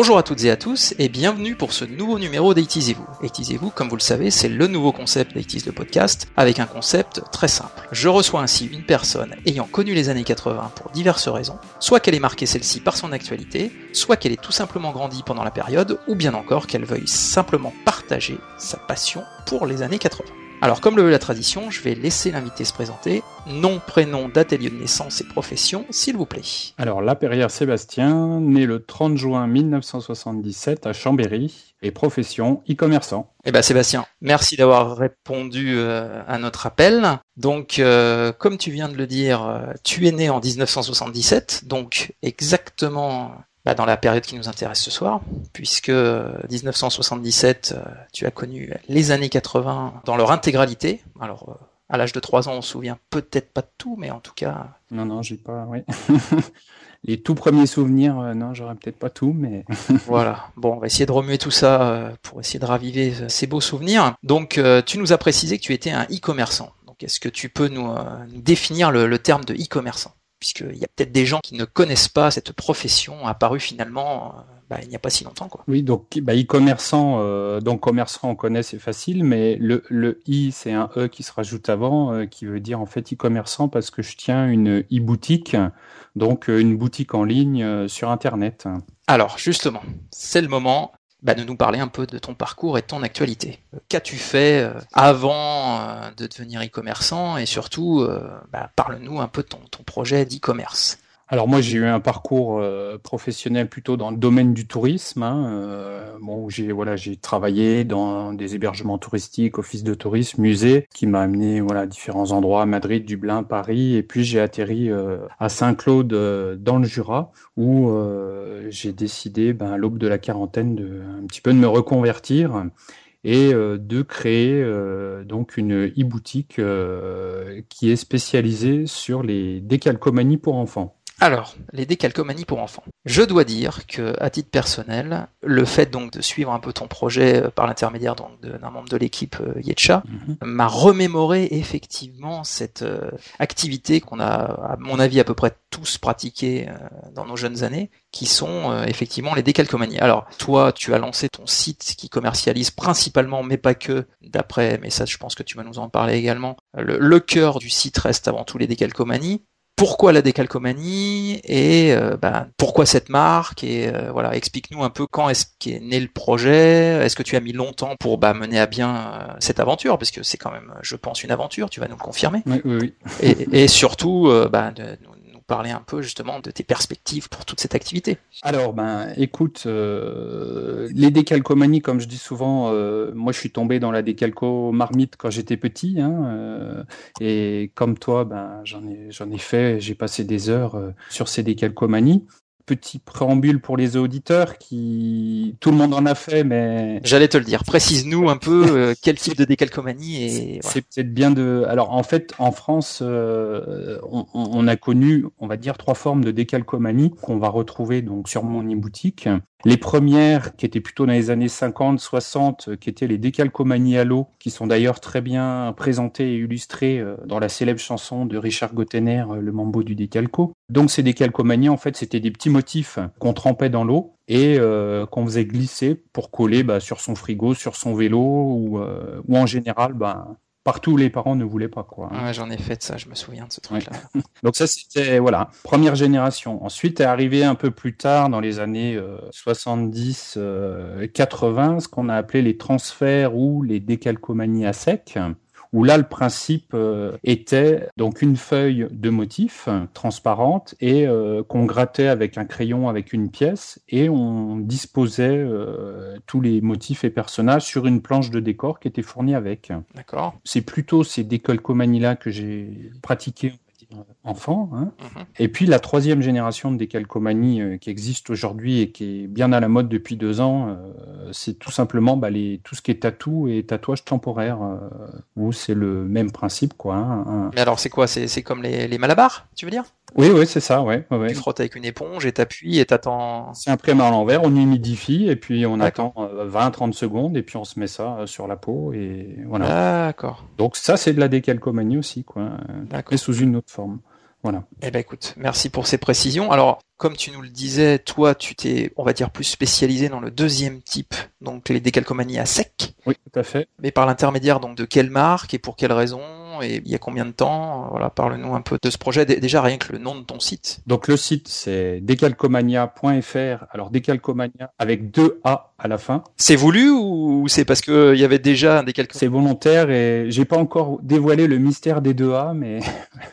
Bonjour à toutes et à tous et bienvenue pour ce nouveau numéro d'Aitisez-vous. Aitisez-vous, comme vous le savez, c'est le nouveau concept d'Aitis le podcast avec un concept très simple. Je reçois ainsi une personne ayant connu les années 80 pour diverses raisons, soit qu'elle ait marqué celle-ci par son actualité, soit qu'elle ait tout simplement grandi pendant la période, ou bien encore qu'elle veuille simplement partager sa passion pour les années 80. Alors comme le veut la tradition, je vais laisser l'invité se présenter. Nom, prénom, date et lieu de naissance et profession, s'il vous plaît. Alors Laperrière Sébastien, né le 30 juin 1977 à Chambéry, et profession e-commerçant. Eh ben Sébastien, merci d'avoir répondu euh, à notre appel. Donc euh, comme tu viens de le dire, euh, tu es né en 1977, donc exactement bah, dans la période qui nous intéresse ce soir, puisque 1977, euh, tu as connu les années 80 dans leur intégralité. Alors, euh, à l'âge de 3 ans, on se souvient peut-être pas de tout, mais en tout cas. Non, non, j'ai pas, oui. les tout premiers souvenirs, euh, non, j'aurais peut-être pas tout, mais. voilà. Bon, on va essayer de remuer tout ça pour essayer de raviver ces beaux souvenirs. Donc, tu nous as précisé que tu étais un e-commerçant. Donc, est-ce que tu peux nous, définir le terme de e-commerçant? Puisqu'il y a peut-être des gens qui ne connaissent pas cette profession apparue finalement euh, bah, il n'y a pas si longtemps. Quoi. Oui, donc bah, e-commerçant, euh, donc commerçant on connaît, c'est facile, mais le, le i c'est un e qui se rajoute avant, euh, qui veut dire en fait e-commerçant parce que je tiens une e-boutique, donc une boutique en ligne sur Internet. Alors justement, c'est le moment bah, de nous parler un peu de ton parcours et de ton actualité. Qu'as-tu fait euh, avant euh, de devenir e-commerçant et surtout, euh, bah, parle-nous un peu de ton, ton projet d'e-commerce. Alors moi j'ai eu un parcours euh, professionnel plutôt dans le domaine du tourisme. Hein, euh, bon, j'ai voilà j'ai travaillé dans des hébergements touristiques, office de tourisme, musée, qui m'a amené voilà à différents endroits, Madrid, Dublin, Paris, et puis j'ai atterri euh, à Saint-Claude dans le Jura où j'ai décidé ben, à l'aube de la quarantaine de un petit peu de me reconvertir et de créer donc une e-boutique qui est spécialisée sur les décalcomanies pour enfants. Alors, les décalcomanies pour enfants. Je dois dire que, à titre personnel, le fait donc de suivre un peu ton projet euh, par l'intermédiaire d'un membre de l'équipe euh, Yetcha mhm. m'a remémoré effectivement cette euh, activité qu'on a, à mon avis, à peu près tous pratiqué dans nos jeunes années, qui sont effectivement les décalcomanies. Alors, toi, tu as lancé ton site qui commercialise principalement, mais pas que, d'après, mais ça, je pense que tu vas nous en parler également. Le, le cœur du site reste avant tout les décalcomanies pourquoi la décalcomanie et euh, bah, pourquoi cette marque et euh, voilà explique-nous un peu quand est-ce qu'est né le projet. Est-ce que tu as mis longtemps pour bah, mener à bien euh, cette aventure? Parce que c'est quand même je pense une aventure tu vas nous le confirmer. Oui, oui, oui. et, et, surtout bah, de nous parler un peu justement de tes perspectives pour toute cette activité. Alors, ben, écoute, euh, les décalcomanies, comme je dis souvent, euh, moi je suis tombé dans la décalco marmite quand j'étais petit, hein, euh, et comme toi, ben, j'en ai, j'en ai fait, j'ai passé des heures sur ces décalcomanies petit préambule pour les auditeurs qui tout le monde en a fait mais j'allais te le dire. Précise-nous un peu euh, quel type de décalcomanie et c'est peut-être bien de alors en fait en France euh, on, a connu on va dire trois formes de décalcomanie qu'on va retrouver donc sur mon e-boutique les premières, qui étaient plutôt dans les années 50, 60, qui étaient les décalcomanies à l'eau, qui sont d'ailleurs très bien présentées et illustrées euh, dans la célèbre chanson de Richard Gottener, euh, Le Mambo du décalco. Donc ces décalcomanies, en fait, c'était des petits motifs qu'on trempait dans l'eau et euh, qu'on faisait glisser pour coller bah, sur son frigo, sur son vélo ou, ou en général bah, partout les parents ne voulaient pas quoi. Hein. Ouais, j'en ai fait de ça, je me souviens de ce truc-là. Donc ça c'était voilà première génération. Ensuite est arrivé un peu plus tard dans les années 70, euh, 80 euh, ce qu'on a appelé les transferts ou les décalcomanies à sec où là le principe euh, était donc une feuille de motif transparente et euh, qu'on grattait avec un crayon avec une pièce et on disposait euh, tous les motifs et personnages sur une planche de décor qui était fournie avec. D'accord. C'est plutôt ces décalcomanies là que j'ai pratiqué enfant. Hein. Mhm. Et puis la troisième génération de décalcomanie euh, qui existe aujourd'hui et qui est bien à la mode depuis deux ans, euh, c'est tout simplement bah, les, tout ce qui est tatou et tatouage temporaire, euh, où c'est le même principe. quoi. Hein, Mais alors c'est quoi? C'est comme les, les malabars, tu veux dire? Oui, oui, c'est ça, ouais, ouais, Tu frottes avec une éponge et t'appuies et t'attends. C'est imprimé à l'envers, on humidifie et puis on attend 20-30 secondes et puis on se met ça sur la peau et voilà. D'accord. Donc ça, c'est de la décalcomanie aussi, quoi. Mais sous une autre forme. Voilà. Eh ben écoute, merci pour ces précisions. Alors, comme tu nous le disais, toi, tu t'es, on va dire, plus spécialisé dans le deuxième type, donc les décalcomanies à sec. Oui, tout à fait. Mais par l'intermédiaire donc de quelle marque et pour quelle raison et il y a combien de temps Voilà, parle-nous un peu de ce projet. Déjà rien que le nom de ton site. Donc le site c'est decalcomania.fr. Alors decalcomania avec deux A à la fin. C'est voulu ou c'est parce que il y avait déjà un décalcomania C'est volontaire et j'ai pas encore dévoilé le mystère des deux A, mais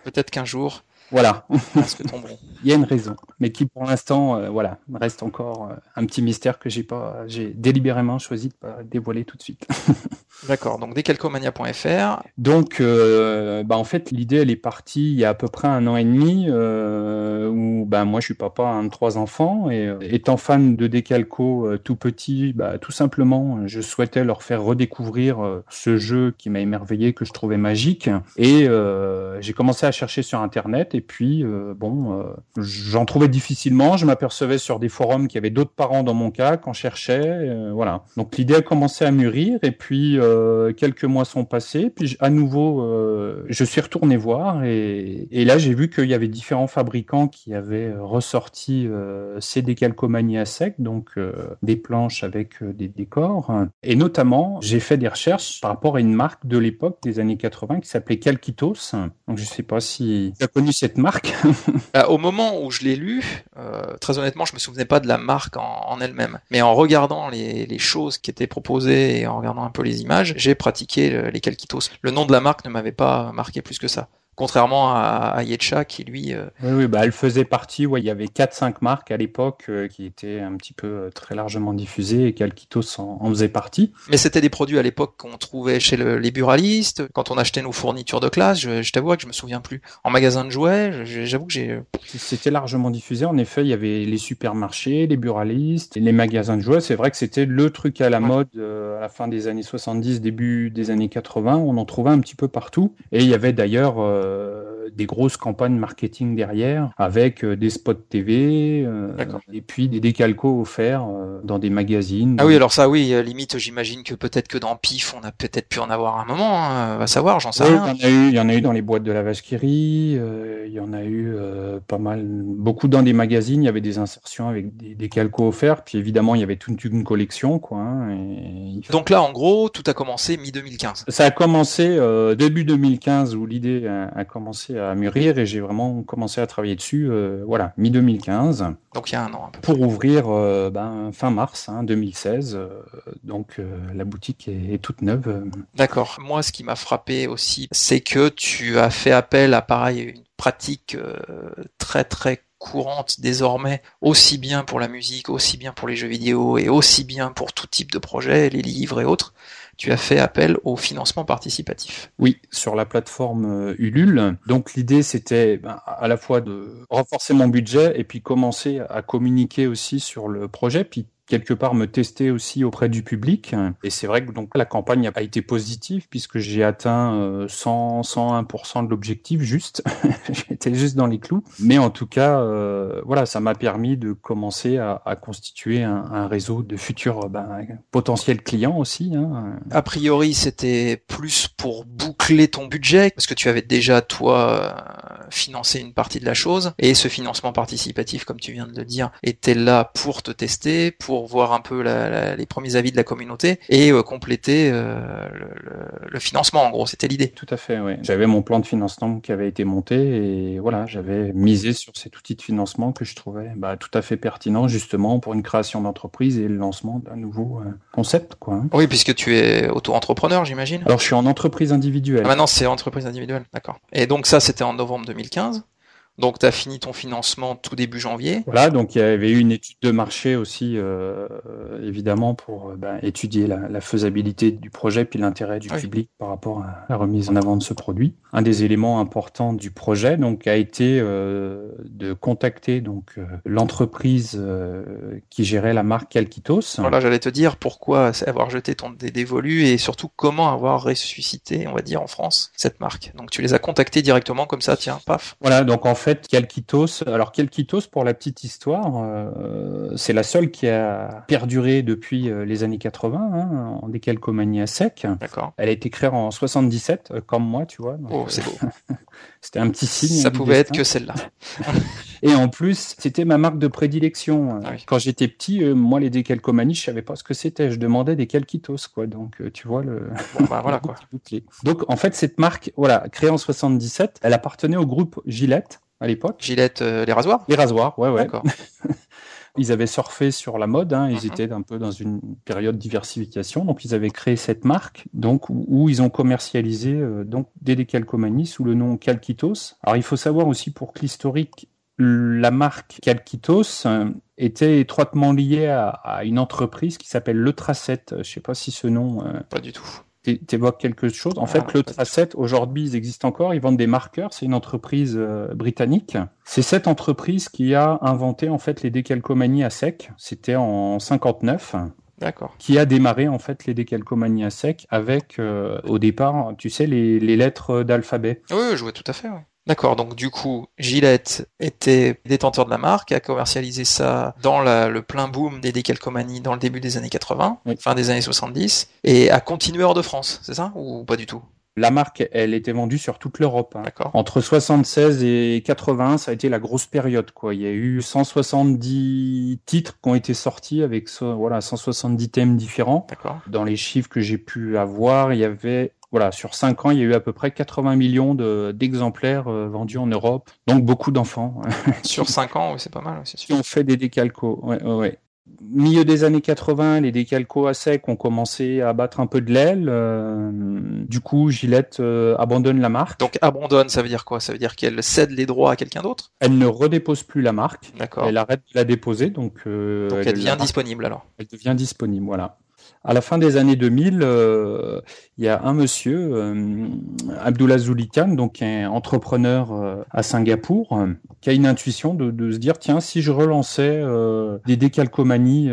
peut-être qu'un jour. Voilà. Parce que tomberont. Il y a une raison, mais qui pour l'instant, euh, voilà, reste encore euh, un petit mystère que j'ai pas, j'ai délibérément choisi de pas dévoiler tout de suite. D'accord. Donc decalcomania.fr. Donc, euh, bah en fait, l'idée elle est partie il y a à peu près un an et demi où bah moi je suis papa un de trois enfants et étant fan de décalco tout petit, bah tout simplement je souhaitais leur faire redécouvrir ce jeu qui m'a émerveillé que je trouvais magique et j'ai commencé à chercher sur internet et puis bon j'en trouvais difficilement. Je m'apercevais sur des forums qu'il y avait d'autres parents dans mon cas qu'on cherchait. Euh, voilà. Donc l'idée a commencé à mûrir et puis euh, quelques mois sont passés. Puis à nouveau, euh, je suis retourné voir et, là j'ai vu qu'il y avait différents fabricants qui avaient ressorti ces décalcomanies à sec, donc des planches avec des décors. Et notamment, j'ai fait des recherches par rapport à une marque de l'époque des années 80 qui s'appelait Calquitos. Donc je sais pas si tu as connu cette marque. Au moment où je l'ai lu, euh, très honnêtement, je me souvenais pas de la marque en, elle-même. Mais en regardant les, choses qui étaient proposées et en regardant un peu les images, j'ai pratiqué les calquitos. Le nom de la marque ne m'avait pas marqué plus que ça contrairement à, à Yetcha qui lui. Euh, oui, oui, bah elle faisait partie. Ouais, il y avait 4-5 marques à l'époque euh, qui étaient un petit peu euh, très largement diffusées et Calquitos en, en faisait partie. Mais c'était des produits à l'époque qu'on trouvait chez le, les buralistes quand on achetait nos fournitures de classe. Je, je t'avoue que je me souviens plus. En magasin de jouets, j'avoue que j'ai. C'était largement diffusé. En effet, il y avait les supermarchés, les buralistes, les magasins de jouets. C'est vrai que c'était le truc à la mode à la fin des années 70, début des années 80. On en trouvait un petit peu partout. Et il y avait d'ailleurs euh, des grosses campagnes marketing derrière, avec euh, des spots TV, euh, et puis des décalcos offerts dans des magazines. Ah oui, alors ça, oui, limite, j'imagine que peut-être que dans PIF, on a peut-être pu en avoir un moment, hein, va savoir, j'en sais rien. Il y, en a eu, il y en a eu dans les boîtes de la vache il y en a eu pas mal, beaucoup dans des magazines, il y avait des insertions avec des, des calcos offerts, puis évidemment, il y avait toute une collection, quoi. Hein, et... Donc là, en gros, tout a commencé mi-2015. Ça a commencé début 2015, où l'idée a commencé à mûrir et j'ai vraiment commencé à travailler dessus, euh, voilà, mi-2015. Donc il y a un an. Pour ouvrir euh, ben, fin mars 2016. Hein, euh, donc la boutique est, toute neuve. D'accord. Moi, ce qui m'a frappé aussi, c'est que tu as fait appel à pareil une pratique très très courante désormais, aussi bien pour la musique, aussi bien pour les jeux vidéo et aussi bien pour tout type de projet, les livres et autres tu as fait appel au financement participatif. Oui, sur la plateforme euh, Ulule. Donc l'idée c'était ben, à la fois de renforcer mon budget et puis commencer à communiquer aussi sur le projet, quelque part me tester aussi auprès du public. Et c'est vrai que donc la campagne a été positive puisque j'ai atteint 100, euh, 101% de l'objectif juste. J'étais juste dans les clous. Mais en tout cas, euh, voilà, ça m'a permis de commencer à, à constituer un, un, réseau de futurs ben, potentiels clients aussi. Hein. A priori, c'était plus pour boucler ton budget parce que tu avais déjà toi financé une partie de la chose et ce financement participatif, comme tu viens de le dire, était là pour te tester, pour pour voir un peu les premiers avis de la communauté et euh, compléter euh, le, financement. En gros, c'était l'idée. Tout à fait. Oui. J'avais mon plan de financement qui avait été monté et voilà, j'avais misé sur cet outil de financement que je trouvais bah, tout à fait pertinent justement pour une création d'entreprise et le lancement d'un nouveau euh, concept. Quoi. Hein. Oui, puisque tu es auto-entrepreneur, j'imagine. Alors, je suis en entreprise individuelle. Ah, maintenant, c'est entreprise individuelle, d'accord. Et donc ça, c'était en novembre 2015. Donc, tu as fini ton financement tout début janvier. Voilà, donc il y avait eu une étude de marché aussi, euh, évidemment, pour euh, ben, étudier la, la, faisabilité du projet puis l'intérêt du public par rapport à la remise en avant de ce produit. Un des éléments importants du projet, donc, a été euh, de contacter donc euh, l'entreprise euh, qui gérait la marque Calquitos. Voilà, j'allais te dire pourquoi avoir jeté ton dévolu et surtout comment avoir ressuscité, on va dire, en France cette marque. Donc, tu les as contactés directement comme ça, tiens, paf. Voilà, donc en fait fait, Calquitos, alors Calquitos, pour la petite histoire, euh, c'est la seule qui a perduré depuis euh, les années 80, hein, en décalcomanie à sec. D'accord. Elle a été créée en 77, euh, comme moi, tu vois. oh, c'est beau. C'était un petit signe. Ça pouvait être que celle-là. Et en plus, c'était ma marque de prédilection. Ah Quand j'étais petit, euh, moi, les décalcomanies, je savais pas ce que c'était. Je demandais des calquitos, quoi. Donc, euh, tu vois le. bah, voilà, quoi. Donc, en fait, cette marque, voilà, créée en 77, elle appartenait au groupe Gillette à l'époque. Gillette, les rasoirs? Les rasoirs, ouais, ouais. D'accord. Ils avaient surfé sur la mode, hein, ils mhm. étaient un peu dans une période de diversification, donc ils avaient créé cette marque, donc où, ils ont commercialisé euh, donc des décalcomanies sous le nom Calquitos. Alors il faut savoir aussi pour que l'historique, la marque Calquitos euh, était étroitement liée à, une entreprise qui s'appelle Le Tracette. Je ne sais pas si ce nom. Euh, pas du tout t'évoques quelque chose. En fait, le Tracet, aujourd'hui, ils existent encore. Ils vendent des marqueurs. C'est une entreprise euh, britannique. C'est cette entreprise qui a inventé en fait les décalcomanies à sec. C'était en 59. D'accord. Qui a démarré en fait les décalcomanies à sec avec euh, au départ, tu sais, les, les lettres d'alphabet. Oui, je vois tout à fait. D'accord, donc du coup, Gillette était détenteur de la marque, a commercialisé ça dans le plein boom des décalcomanies dans le début des années 80, fin des années 70, et a continué hors de France, c'est ça? Ou pas du tout? La marque, elle était vendue sur toute l'Europe. Hein. Entre 76 et 80, ça a été la grosse période. Quoi. Il y a eu 170 titres qui ont été sortis avec voilà 170 thèmes différents. Dans les chiffres que j'ai pu avoir, il y avait voilà, sur 5 ans, il y a eu à peu près 80 millions d'exemplaires euh, vendus en Europe, donc beaucoup d'enfants. sur 5 ans, oui, c'est pas mal. Qui ont fait des décalcos. Ouais, ouais, Milieu des années 80, les décalcos à sec ont commencé à battre un peu de l'aile. Euh, du coup, Gillette euh, abandonne la marque. Donc abandonne, ça veut dire quoi? Ça veut dire qu'elle cède les droits à quelqu'un d'autre? Elle ne redépose plus la marque. D'accord. Elle arrête de la déposer, donc. donc elle, devient disponible alors. Elle devient disponible, voilà. À la fin des années 2000, euh, il y a un monsieur, euh, Abdullah Zulikan, donc un entrepreneur euh, à Singapour, qui a une intuition de, se dire tiens, si je relançais des décalcomanies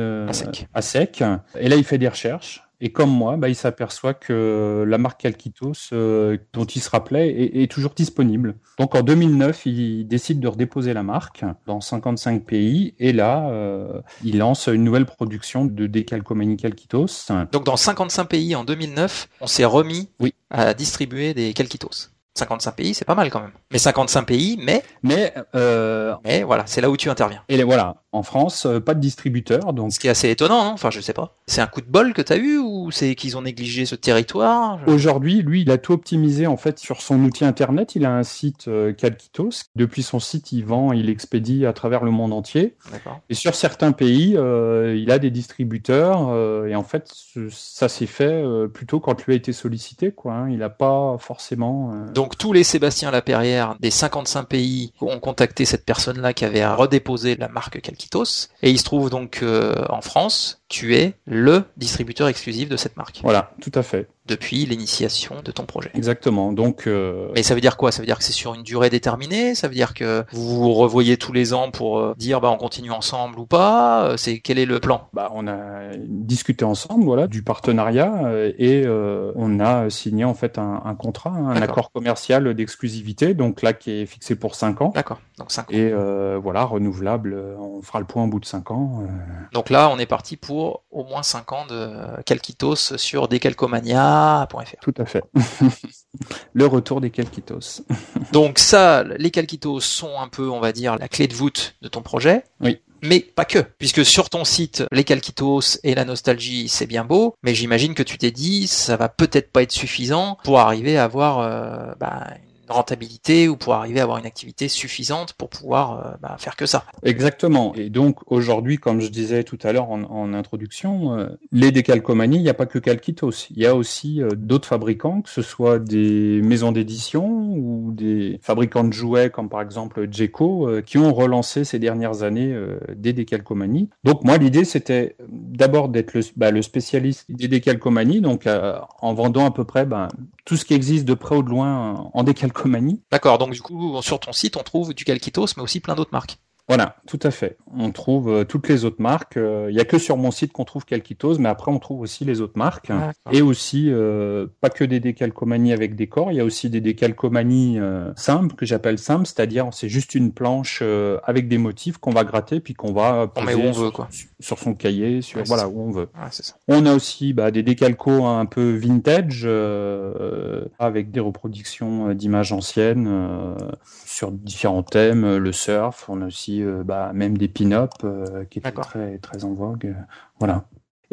à sec. Et là, il fait des recherches. Et comme moi, bah, il s'aperçoit que la marque Calquitos, euh, dont il se rappelait, est, toujours disponible. Donc en 2009, il décide de redéposer la marque dans 55 pays. Et là, euh, il lance une nouvelle production de décalcomanie Calquitos. Donc dans 55 pays en 2009, on s'est remis oui. à distribuer des Calquitos. 55 pays, c'est pas mal quand même. Mais 55 pays, mais mais euh... mais voilà, c'est là où tu interviens. Et voilà, en France, euh, pas de distributeur, donc. Ce qui est assez étonnant, non? Enfin, je sais pas. C'est un coup de bol que t'as eu ou c'est qu'ils ont négligé ce territoire? Aujourd'hui, lui, il a tout optimisé en fait sur son outil internet. Il a un site euh, Calquitos. Depuis son site, il vend, il expédie à travers le monde entier. Et sur certains pays, euh, il a des distributeurs. Et en fait, ça s'est fait plutôt quand lui a été sollicité, quoi. Hein. Il n'a pas forcément. Donc tous les Sébastien Laperrière des 55 pays ont contacté cette personne-là qui avait redéposé la marque Calquitos. Et il se trouve donc euh, en France, tu es le distributeur exclusif de cette marque. Voilà, tout à fait depuis l'initiation de ton projet. Exactement. Donc. Euh... Mais ça veut dire quoi? Ça veut dire que c'est sur une durée déterminée? Ça veut dire que vous vous revoyez tous les ans pour euh, dire bah on continue ensemble ou pas? Euh, C'est quel est le plan? Bah on a discuté ensemble, voilà, du partenariat euh, et on a signé en fait un, un contrat, un accord commercial d'exclusivité, donc là qui est fixé pour 5 ans. D'accord. Donc 5 ans. Et voilà, renouvelable. On fera le point au bout de 5 ans. Donc là, on est parti pour au moins 5 ans de Calquitos sur Decalcomania tout à fait. le retour des calquitos. Donc ça, les calquitos sont un peu, on va dire, la clé de voûte de ton projet. Oui. Mais pas que, puisque sur ton site, les calquitos et la nostalgie, c'est bien beau, mais j'imagine que tu t'es dit, ça va peut-être pas être suffisant pour arriver à avoir euh, bah, rentabilité ou pour arriver à avoir une activité suffisante pour pouvoir euh, bah, faire que ça. Exactement. Et donc aujourd'hui, comme je disais tout à l'heure en, introduction, euh, les décalcomanies, il n'y a pas que Calquitos. Il y a aussi euh, d'autres fabricants, que ce soit des maisons d'édition ou des fabricants de jouets comme par exemple Jeco, qui ont relancé ces dernières années des décalcomanies. Donc moi, l'idée c'était d'abord d'être le, bah, spécialiste des décalcomanies, donc en vendant à peu près bah, tout ce qui existe de près ou de loin en décalcomanie D'accord, donc du coup, sur ton site, on trouve du Calquitos, mais aussi plein d'autres marques. Voilà, tout à fait. On trouve euh, toutes les autres marques. Il n'y a que sur mon site qu'on trouve Calquitos, mais après on trouve aussi les autres marques. Et aussi, pas que des décalcomanies avec décor, il y a aussi des décalcomanies simples, que j'appelle simples, c'est-à-dire c'est juste une planche avec des motifs qu'on va gratter, puis qu'on va poser on veut, quoi. Sur, son cahier, sur voilà où on veut. On a aussi bah, des décalcos un peu vintage, avec des reproductions d'images anciennes sur différents thèmes, le surf, on a aussi euh, bah, même des pin-up euh, qui étaient très, très en vogue. voilà.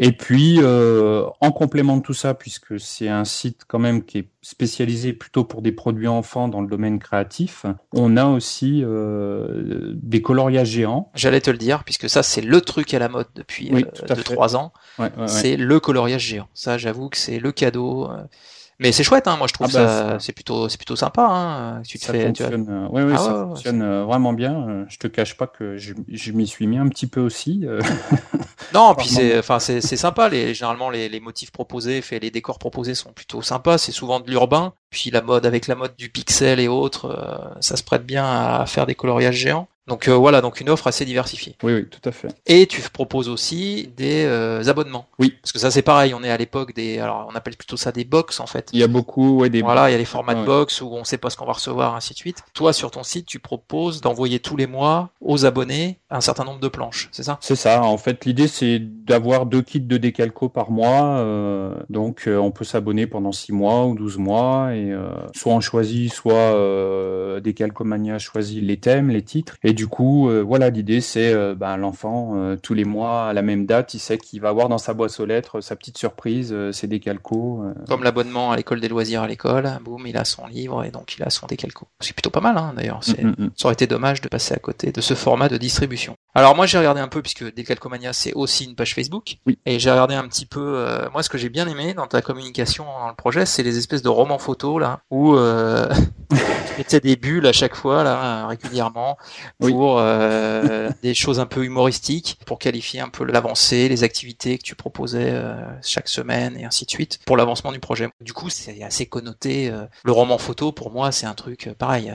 Et puis, euh, en complément de tout ça, puisque c'est un site quand même qui est spécialisé plutôt pour des produits enfants dans le domaine créatif, on a aussi des coloriages géants. J'allais te le dire, puisque ça, c'est le truc à la mode depuis 2-3 ans. c'est le coloriage géant. Ça, j'avoue que c'est le cadeau. Mais c'est chouette, hein. moi je trouve ah bah, ça, c'est plutôt, c'est plutôt sympa. Hein. Tu te ça fais, fonctionne, tu euh, oui, oui, ah ça fonctionne euh, vraiment bien. Je te cache pas que je, je m'y suis mis un petit peu aussi. Euh. non, puis c'est, enfin, c'est, c'est sympa. Les, généralement, les, les motifs proposés, fait, les décors proposés sont plutôt sympas. C'est souvent de l'urbain. Puis la mode avec la mode du pixel et autres, ça se prête bien à faire des coloriages géants. Donc euh, voilà, donc une offre assez diversifiée. Oui, oui, tout à fait. Et tu proposes aussi des euh, abonnements. Oui. Parce que ça c'est pareil, on est à l'époque des, alors on appelle plutôt ça des box en fait. Il y a beaucoup, ouais, des. Voilà, il y a les formats de box où on sait pas ce qu'on va recevoir, ainsi de suite. Toi sur ton site, tu proposes d'envoyer tous les mois aux abonnés un certain nombre de planches, c'est ça? C'est ça. En fait, l'idée c'est d'avoir deux kits de décalco par mois. Euh, donc on peut s'abonner pendant six mois ou 12 mois et soit on choisit, soit Décalcomania choisit les thèmes, les titres et du coup, euh, voilà, l'idée c'est euh, ben, l'enfant euh, tous les mois à la même date, il sait qu'il va avoir dans sa boîte aux lettres sa petite surprise, ses décalcos. Comme l'abonnement à l'école des loisirs à l'école, boum, il a son livre et donc il a son décalco. C'est plutôt pas mal, hein, d'ailleurs. Mm, mm, mm. Ça aurait été dommage de passer à côté de ce format de distribution. Alors moi j'ai regardé un peu puisque Décalcomania c'est aussi une page Facebook oui. et j'ai regardé un petit peu. moi ce que j'ai bien aimé dans ta communication dans le projet, c'est les espèces de romans photos là où tu mettais des bulles à chaque fois là régulièrement pour euh, des choses un peu humoristiques pour qualifier un peu l'avancée, les activités que tu proposais euh, chaque semaine et ainsi de suite pour l'avancement du projet. Du coup, c'est assez connoté. Euh, le roman photo, pour moi, c'est un truc pareil,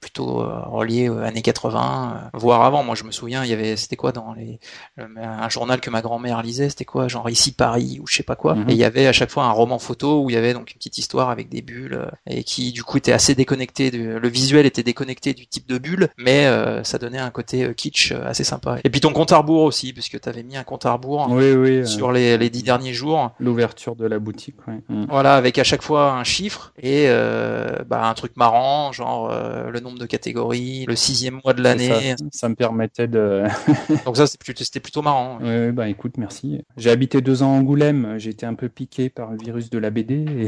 plutôt relié aux années 80, voire avant. Moi, je me souviens, il y avait, c'était quoi dans les, un journal que ma grand-mère lisait, c'était quoi, genre ici Paris ou je sais pas quoi. Mhm. Et il y avait à chaque fois un roman photo où il y avait donc une petite histoire avec des bulles et qui du coup était assez déconnecté. Le visuel était déconnecté du type de bulle, mais ça donnait un côté euh, kitsch euh, assez sympa. Et puis ton compte à rebours aussi, puisque tu avais mis un compte à rebours oui, oui, euh, sur les, les dix derniers jours. L'ouverture de la boutique. Mm. Voilà, avec à chaque fois un chiffre et bah, un truc marrant, genre le nombre de catégories, le sixième mois de l'année. Ça, me permettait de. Donc ça, c'était plutôt marrant. Oui, bah écoute, merci. J'ai habité deux ans à Angoulême, j'ai été un peu piqué par le virus de la BD.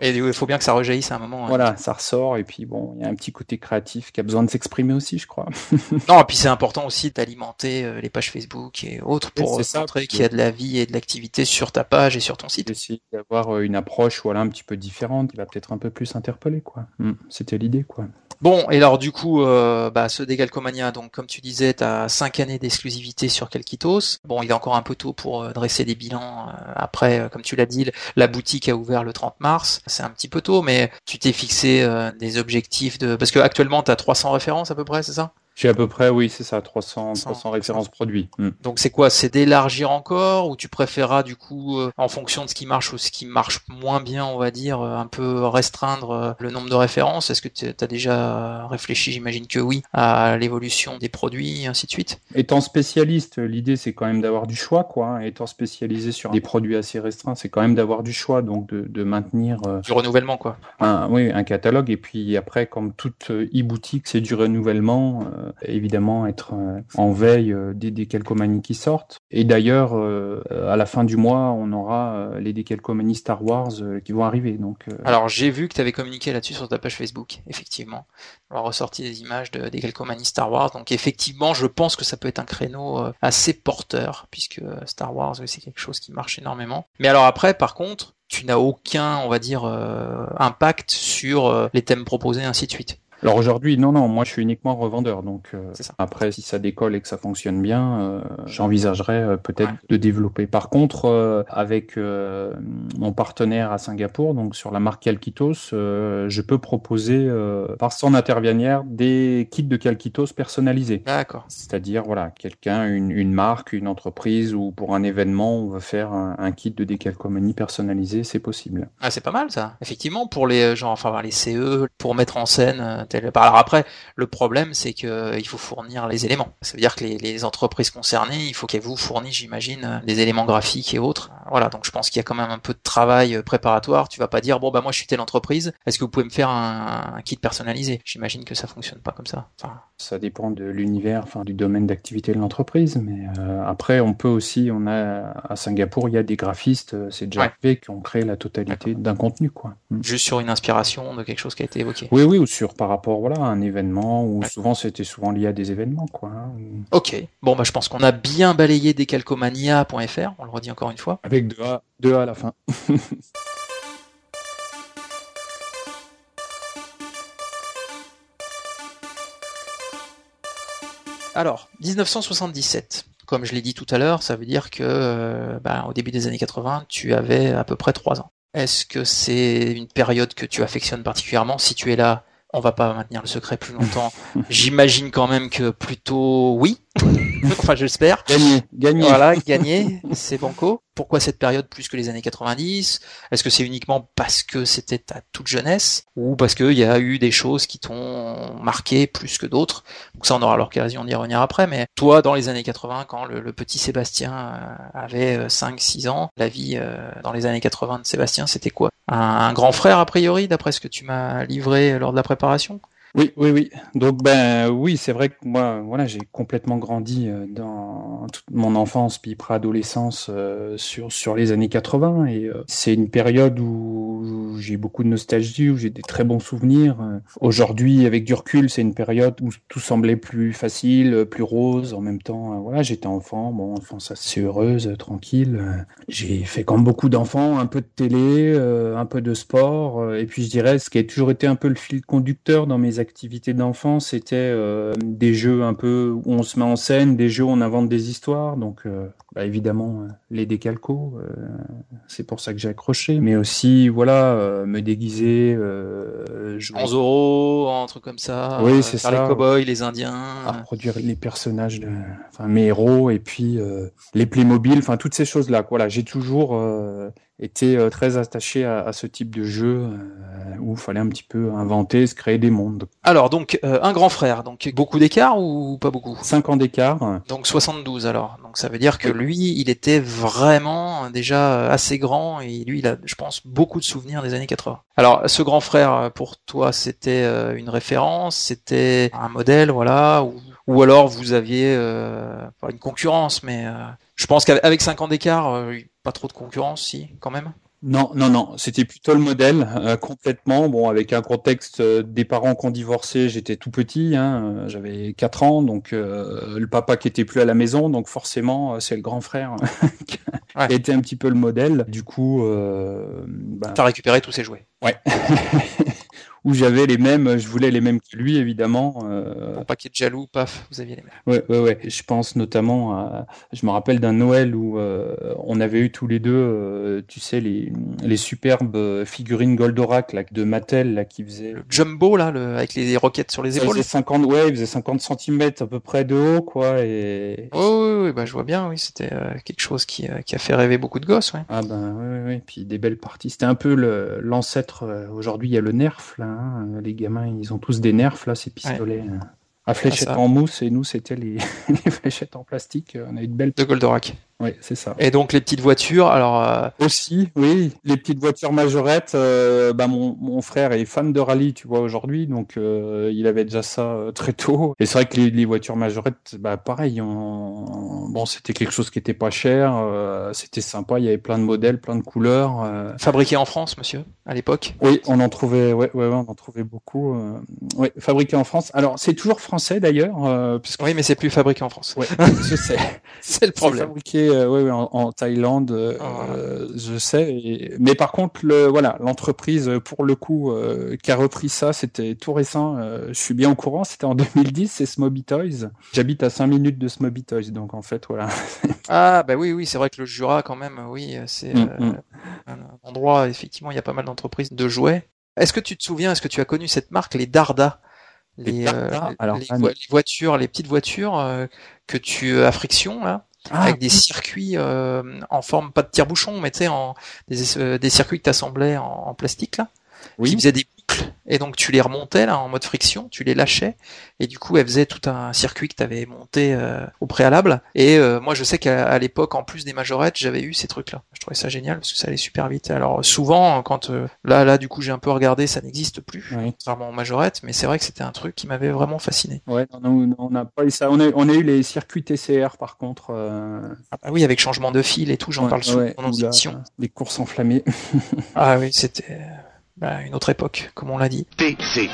Et, il faut bien que ça rejaillisse à un moment. Hein. Voilà, ça ressort et puis bon, il y a un petit côté créatif qui a besoin de s'exprimer aussi, je crois. non, et puis c'est important aussi d'alimenter euh, les pages Facebook et autres pour montrer qu'il y a de la vie et de l'activité sur ta page et sur ton site. Essayer d'avoir euh, une approche voilà un petit peu différente qui va peut-être un peu plus interpeller quoi. Hmm, c'était l'idée quoi. Bon, et alors du coup, euh, bah, ce Dégalcomania, donc comme tu disais, tu as 5 années d'exclusivité sur Calquitos. Bon, il est encore un peu tôt pour dresser des bilans. après, comme tu l'as dit, la boutique a ouvert le 30 mars. C'est un petit peu tôt, mais tu t'es fixé des objectifs Parce que actuellement, tu as 300 références à peu près, c'est ça? J'ai à peu près, oui, c'est ça, 300, 300 références produits. Hmm. Donc c'est quoi C'est d'élargir encore ou tu préféreras du coup, euh, en fonction de ce qui marche ou ce qui marche moins bien, on va dire, euh, un peu restreindre euh, le nombre de références? Est-ce que tu as déjà réfléchi, j'imagine que oui, à l'évolution des produits et ainsi de suite? Étant spécialiste, l'idée c'est quand même d'avoir du choix, quoi. Hein. Étant spécialisé sur des produits assez restreints, c'est quand même d'avoir du choix, donc de, de maintenir... du renouvellement, quoi. Un, oui, un catalogue. Et puis après, comme toute e-boutique, c'est du renouvellement évidemment être euh, en veille euh, des décalcomanies qui sortent. Et d'ailleurs, euh, à la fin du mois, on aura les décalcomanies Star Wars qui vont arriver. Donc, Alors j'ai vu que tu avais communiqué là-dessus sur ta page Facebook, effectivement. On a ressorti des images de décalcomanies Star Wars. Donc effectivement, je pense que ça peut être un créneau assez porteur, puisque Star Wars, c'est quelque chose qui marche énormément. Mais alors après, par contre, tu n'as aucun, on va dire, impact sur les thèmes proposés, ainsi de suite. Alors aujourd'hui, non, non, moi je suis uniquement revendeur. Donc euh, après, si ça décolle et que ça fonctionne bien, euh, j'envisagerais euh, peut-être de développer. Par contre, avec mon partenaire à Singapour, donc sur la marque Calquitos, je peux proposer par son intervenir des kits de Calquitos personnalisés. D'accord. C'est-à-dire, voilà, quelqu'un, une, marque, une entreprise ou pour un événement, on veut faire un, kit de décalcomanie personnalisé, c'est possible. Ah, c'est pas mal ça. Effectivement, pour les gens, enfin les CE, pour mettre en scène alors après, le problème, c'est que euh, il faut fournir les éléments. Ça veut dire que les, entreprises concernées, il faut qu'elles vous fournissent, j'imagine, euh, des éléments graphiques et autres. Voilà, donc je pense qu'il y a quand même un peu de travail euh, préparatoire. Tu vas pas dire bon bah moi je suis telle entreprise, est-ce que vous pouvez me faire un, kit personnalisé? J'imagine que ça fonctionne pas comme ça. Ça dépend de l'univers, enfin du domaine d'activité de l'entreprise, mais après on peut aussi, on a à Singapour, il y a des graphistes, c'est déjà fait qui ont créé la totalité d'un contenu quoi. Juste sur une inspiration de quelque chose qui a été évoqué. Oui oui ou sur par rapport voilà, un événement, ou souvent c'était souvent lié à des événements. Quoi. Hein, ok, bon bah je pense qu'on a bien balayé decalcomania.fr, on le redit encore une fois. Avec deux A, deux A à la fin. Alors, 1977, comme je l'ai dit tout à l'heure, ça veut dire que euh, bah, au début des années 80, tu avais à peu près 3 ans. Est-ce que c'est une période que tu affectionnes particulièrement? Si tu es là, on va pas maintenir le secret plus longtemps. J'imagine quand même que plutôt oui. enfin, j'espère. Gagner, gagner. Voilà, gagner, c'est banco. Pourquoi cette période plus que les années 90 Est-ce que c'est uniquement parce que c'était ta toute jeunesse? Ou parce qu'il y a eu des choses qui t'ont marqué plus que d'autres? Donc ça, on aura l'occasion d'y revenir après. Mais toi, dans les années 80, quand le, petit Sébastien euh, avait 5-6 euh, ans, la vie euh, dans les années 80 de Sébastien, c'était quoi? Un grand frère a priori, d'après ce que tu m'as livré lors de la préparation? Oui, oui, oui. Donc ben oui, c'est vrai que moi, voilà, j'ai complètement grandi euh, dans toute mon enfance puis préadolescence euh, sur sur les années 80 et euh, c'est une période où j'ai beaucoup de nostalgie, où j'ai des très bons souvenirs. Aujourd'hui, avec du recul, c'est une période où tout semblait plus facile, plus rose. En même temps, voilà, j'étais enfant, bon, enfance assez heureuse, tranquille. J'ai fait comme beaucoup d'enfants, un peu de télé, un peu de sport, et puis je dirais ce qui a toujours été un peu le fil conducteur dans mes activités d'enfance, c'était euh, des jeux un peu où on se met en scène, des jeux où on invente des histoires. Donc, euh, bah, évidemment, euh, les décalcos, c'est pour ça que j'ai accroché. Mais aussi, voilà, me déguiser, jouer... en Zorro, en truc comme ça. Oui, c'est ça. Les cowboys, les Indiens. À produire les personnages, de... enfin mes héros, et puis les Playmobil, enfin toutes ces choses-là. Voilà, j'ai toujours été euh, très attaché à, ce type de jeu euh, où il fallait un petit peu inventer, se créer des mondes. Alors donc euh, un grand frère, donc beaucoup d'écart ou pas beaucoup? 5 ans d'écart. Donc 72 alors. Donc ça veut dire que lui, il était vraiment déjà assez grand et lui, il a, je pense, beaucoup de souvenirs des années 80. Alors ce grand frère, pour toi, c'était une référence, c'était un modèle, voilà, ou, ou alors vous aviez pas une concurrence, mais je pense qu'avec 5 ans d'écart, pas trop de concurrence, si, quand même? Non, non, non, c'était plutôt le modèle euh, complètement. Bon, avec un contexte euh, des parents qui ont divorcé, j'étais tout petit, hein, euh, j'avais 4 ans, donc le papa qui était plus à la maison, donc forcément c'est le grand frère qui a été un petit peu le modèle. Du coup, ben... t'as récupéré tous ses jouets. Ouais. où j'avais les mêmes, je voulais les mêmes que lui, évidemment. Euh... Pour pas qu'il y ait de jaloux, paf, vous aviez les mêmes. Ouais, ouais, ouais. Je pense notamment à, je me rappelle d'un Noël où euh, on avait eu tous les deux, euh, tu sais, les, les superbes figurines Goldorak là, de Mattel là, qui faisaient. Le jumbo là, le, avec les roquettes sur les épaules. Faisait 50, ouais, il faisait 50 cm à peu près de haut, quoi. Et... Oh, oui, oui, bah, je vois bien, oui, c'était euh, quelque chose qui, euh, qui a fait rêver beaucoup de gosses, ouais. Ah ben, oui, oui, oui. Puis des belles parties. C'était un peu l'ancêtre. aujourd'hui, il y a le Nerf là. Hein. Les gamins, ils ont tous des nerfs, là, ces pistolets. Hein. À fléchettes en mousse, et nous, c'était les... fléchettes en plastique. On a une belle. De Goldorak. Oui, c'est ça. Et donc les petites voitures, alors euh, aussi, oui, les petites voitures majorettes. Euh, bah mon, mon frère est fan de rallye, tu vois aujourd'hui, donc euh, il avait déjà ça très tôt. Et c'est vrai que les, les, voitures majorettes, bah pareil, on... bon c'était quelque chose qui était pas cher, c'était sympa, il y avait plein de modèles, plein de couleurs. Fabriqué en France, monsieur, à l'époque? Oui, on en trouvait, ouais, ouais, on en trouvait beaucoup. oui, fabriqué en France. Alors c'est toujours français d'ailleurs, puisque... Oui, mais c'est plus fabriqué en France. Ouais, je sais. c'est le problème. Fabriqué oui, en, Thaïlande, ah, je sais. Mais par contre, le, voilà, l'entreprise, pour le coup, qui a repris ça, c'était tout récent. je suis bien au courant, c'était en 2010, c'est Smobby Toys. J'habite à 5 minutes de Smobby Toys, donc en fait, voilà. ah, bah oui, oui, c'est vrai que le Jura, quand même, oui, c'est mm, mm. un endroit, effectivement, il y a pas mal d'entreprises de jouets. Est-ce que tu te souviens, est-ce que tu as connu cette marque, les Darda? Les, voitures, les petites voitures euh, que tu as friction là, ah, avec des circuits euh, en forme pas de tire-bouchon, mais tu sais en des, euh, des, circuits que tu assemblais en, en, plastique là, oui. qui faisaient des et donc tu les remontais là en mode friction, tu les lâchais et du coup elle faisait tout un circuit que tu avais monté euh, au préalable. Et euh, moi je sais qu'à l'époque en plus des majorettes j'avais eu ces trucs là. Je trouvais ça génial parce que ça allait super vite. Alors souvent quand euh, là là du coup j'ai un peu regardé ça n'existe plus, oui. en majorette, mais c'est vrai que c'était un truc qui m'avait vraiment fasciné. Ouais, non, on n'a pas eu ça. On a, on a, eu les circuits TCR par contre. Ah bah oui avec changement de fil et tout, j'en parle souvent pendant émission. Les courses enflammées. ah oui c'était bah, une autre époque, comme on l'a dit. TCR,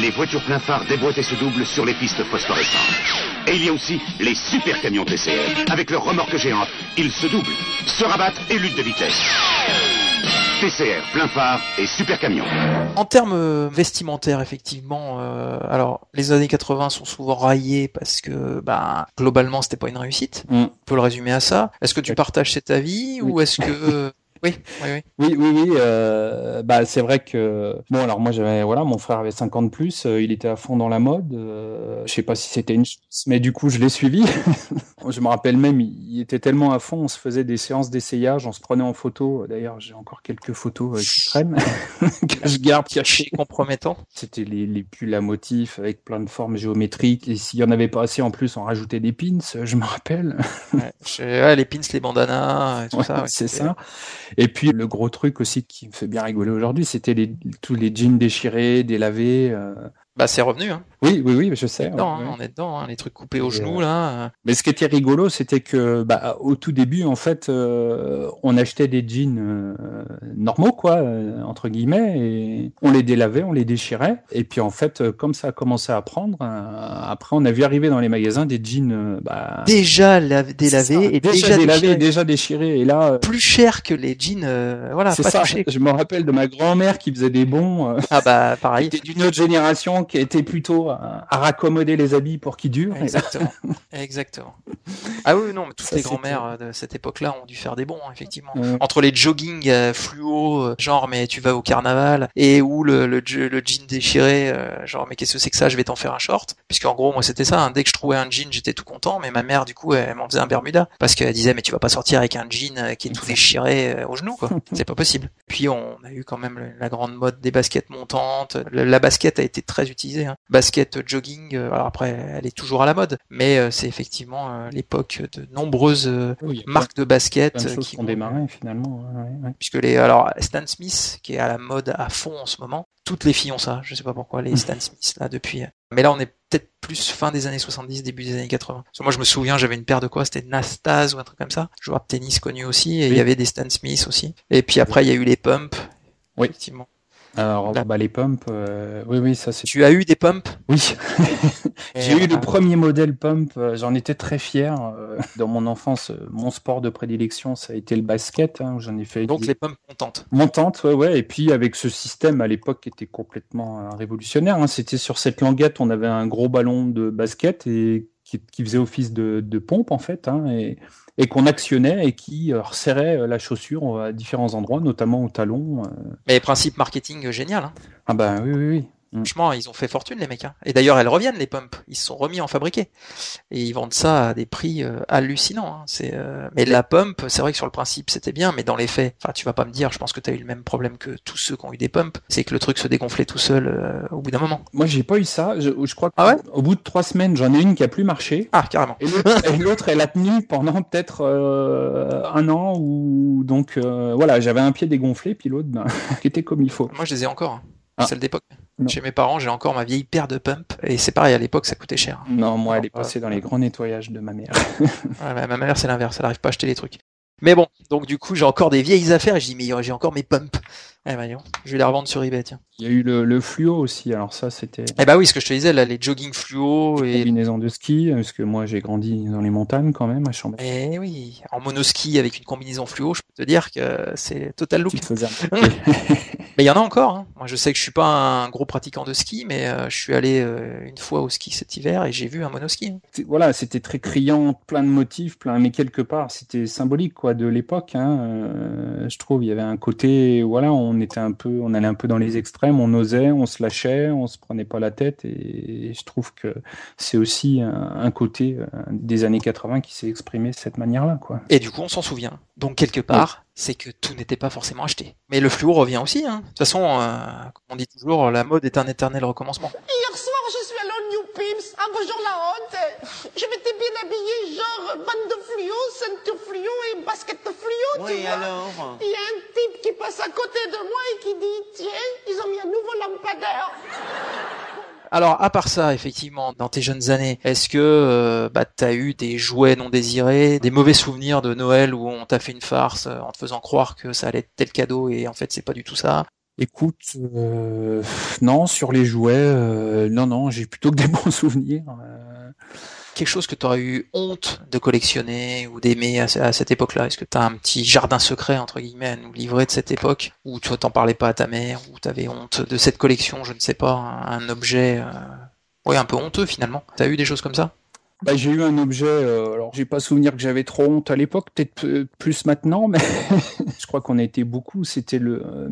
les voitures plein phare déboîtées se doublent sur les pistes phosphorescentes. Et il y a aussi les super camions TCR. Avec leurs remorques géantes, ils se doublent, se rabattent et luttent de vitesse. TCR, plein phare et super camion. En termes euh, vestimentaires, effectivement, euh, alors les années 80 sont souvent raillées parce que bah, globalement c'était pas une réussite. Mm. On peut le résumer à ça. Est-ce que tu partages cet avis ou est-ce que oui, oui, oui. Oui, oui, oui. Euh, bah, c'est vrai que bon, alors moi j'avais voilà, mon frère avait 50 plus, euh, il était à fond dans la mode. Euh, je sais pas si c'était une chance, mais du coup je l'ai suivi. je me rappelle même, il, était tellement à fond, on se faisait des séances d'essayage, on se prenait en photo. D'ailleurs, j'ai encore quelques photos euh, qui traînent que je garde cachées, compromettant. C'était les, les pulls à motifs avec plein de formes géométriques. Et s'il y en avait pas assez en plus, on rajoutait des pins. Je me rappelle. ouais, les pins, les bandanas, tout ça. c'est ça. Et puis le gros truc aussi qui me fait bien rigoler aujourd'hui, c'était les, tous les jeans déchirés, délavés. Euh, bah c'est revenu. Hein. Oui, oui, oui, je sais. On est dedans, hein, on est dedans hein, les trucs coupés aux genoux là. Mais ce qui était rigolo, c'était que bah, au tout début, en fait, euh, on achetait des jeans euh, normaux, quoi, euh, entre guillemets, et on les délavait, on les déchirait, et puis en fait, comme ça a commencé à prendre, après, on a vu arriver dans les magasins des jeans bah, déjà délavés et déjà, délavés, déchirés. déjà déchirés, et là plus cher que les jeans, voilà. C'est ça. Je me rappelle de ma grand-mère qui faisait des bons. ah bah pareil. d'une autre génération qui était plutôt à, raccommoder les habits pour qu'ils durent. Exactement. Exactement. Ah oui, non, mais toutes les grand-mères euh, de cette époque-là ont dû faire des bons, hein, effectivement. Entre les jogging euh, fluo, euh, genre mais tu vas au carnaval, et ou le, le, jean déchiré, genre mais qu'est-ce que c'est que ça, je vais t'en faire un short. Puisqu'en gros, moi c'était ça, hein. dès que je trouvais un jean, j'étais tout content, mais ma mère, du coup, elle m'en faisait un Bermuda. Parce qu'elle disait, mais tu vas pas sortir avec un jean qui est tout déchiré au genou, quoi. C'est pas possible. Puis on a eu quand même la grande mode des baskets montantes. La basket a été très Hein. Basket jogging, alors après, elle est toujours à la mode, mais c'est effectivement l'époque de nombreuses marques de basket qui ont démarré finalement. Puisque les alors Stan Smith qui est à la mode à fond en ce moment, toutes les filles ont ça. Je sais pas pourquoi les Stan Smith là depuis. Mais là on est peut-être plus fin des années 70, début des années 80. moi je me souviens, j'avais une paire de quoi C'était Nastase ou un truc comme ça. Joueur de tennis connu aussi et il y avait des Stan Smith aussi. Et puis après il y a eu les pumps. Oui. Effectivement. Alors, bah, les pumps, euh, oui, oui, ça c'est. Tu as eu des pumps Oui. J'ai eu le premier modèle pump, euh, j'en étais très fier. Euh, dans mon enfance, mon sport de prédilection, ça a été le basket, hein, j'en ai fait. Donc les pumps montantes. Montantes, ouais, ouais. Et puis avec ce système à l'époque qui était complètement révolutionnaire, hein, c'était sur cette languette, on avait un gros ballon de basket et qui, faisait office de, de pompe en fait. Hein, et et qu'on actionnait et qui euh, resserrait euh, la chaussure à différents endroits, notamment au talon. Euh. Mais principe marketing génial. Hein. Ah bah oui, oui, oui. Mm. Franchement, ils ont fait fortune les mecs. Hein. Et d'ailleurs, elles reviennent les pumps. Ils se sont remis en fabriquer et ils vendent ça à des prix euh, hallucinants. Hein. C'est euh... mais la pump, c'est vrai que sur le principe c'était bien, mais dans les faits, enfin tu vas pas me dire. Je pense que tu as eu le même problème que tous ceux qui ont eu des pumps, c'est que le truc se dégonflait tout seul euh, au bout d'un moment. Moi, j'ai pas eu ça. Je, je crois qu'au ah ouais? bout de trois semaines, j'en ai une qui a plus marché. Ah carrément. Et l'autre, elle a tenu pendant peut-être un an ou donc voilà, j'avais un pied dégonflé, puis l'autre ben, qui était comme il faut. Moi, je les ai encore. Hein. Ah. Celle d'époque. Chez mes parents, j'ai encore ma vieille paire de pump. Et c'est pareil, à l'époque, ça coûtait cher. Non, moi, elle est passée dans les grands nettoyages de ma mère. ma mère, c'est l'inverse. Elle n'arrive pas à acheter les trucs. Mais bon, donc du coup, j'ai encore des vieilles affaires et je dis, mais j'ai encore mes pumps. Eh ben, je vais les revendre sur eBay, tiens. Il y a eu le, fluo aussi, alors ça c'était. Eh bah oui, ce que je te disais, là, les jogging fluo et. Combinaison de ski, parce que moi j'ai grandi dans les montagnes quand même à Chambéry. Eh oui, en monoski avec une combinaison fluo, je peux te dire que c'est total look. mais il y en a encore. Hein. Moi je sais que je suis pas un gros pratiquant de ski, mais euh, je suis allé euh, une fois au ski cet hiver et j'ai vu un monoski. Hein. Voilà, c'était très criant, plein de motifs, plein, mais quelque part c'était symbolique quoi de l'époque. Hein. Euh, je trouve il y avait un côté, voilà, on était un peu, on allait un peu dans les extrêmes, on osait, on se lâchait, on se prenait pas la tête, et je trouve que c'est aussi un, côté des années 80 qui s'est exprimé de cette manière-là, quoi. Et du coup, on s'en souvient. Donc quelque part, c'est que tout n'était pas forcément acheté. Mais le fluo revient aussi. Hein. De toute façon, euh, comme on dit toujours, la mode est un éternel recommencement. Hier soir, je suis allé au New Pimps, à bonjour la honte. Je m'étais bien habillé, genre bande de fluo, ceinture fluo et basket fluo, oui, alors Il y a un type qui passe à côté de moi et qui dit, tiens, ils ont mis un nouveau lampadaire. Alors, à part ça, effectivement, dans tes jeunes années, est-ce que euh, bah, tu as eu des jouets non désirés, des mauvais souvenirs de Noël où on t'a fait une farce euh, en te faisant croire que ça allait être tel cadeau et en fait c'est pas du tout ça? Écoute, euh, non, sur les jouets, non, non, j'ai plutôt que des bons souvenirs quelque chose que tu aurais eu honte de collectionner ou d'aimer à, cette époque-là? Est-ce que tu un petit jardin secret, entre guillemets, à nous livrer de cette époque? Où tu t'en parlais pas à ta mère Ou tu honte de cette collection, je ne sais pas, un, objet... Euh... Ouais, un peu honteux finalement. T'as eu des choses comme ça? Bah, j'ai eu un objet, euh, alors j'ai pas souvenir que j'avais trop honte à l'époque, peut-être plus maintenant, mais je crois qu'on a été beaucoup. C'était le euh,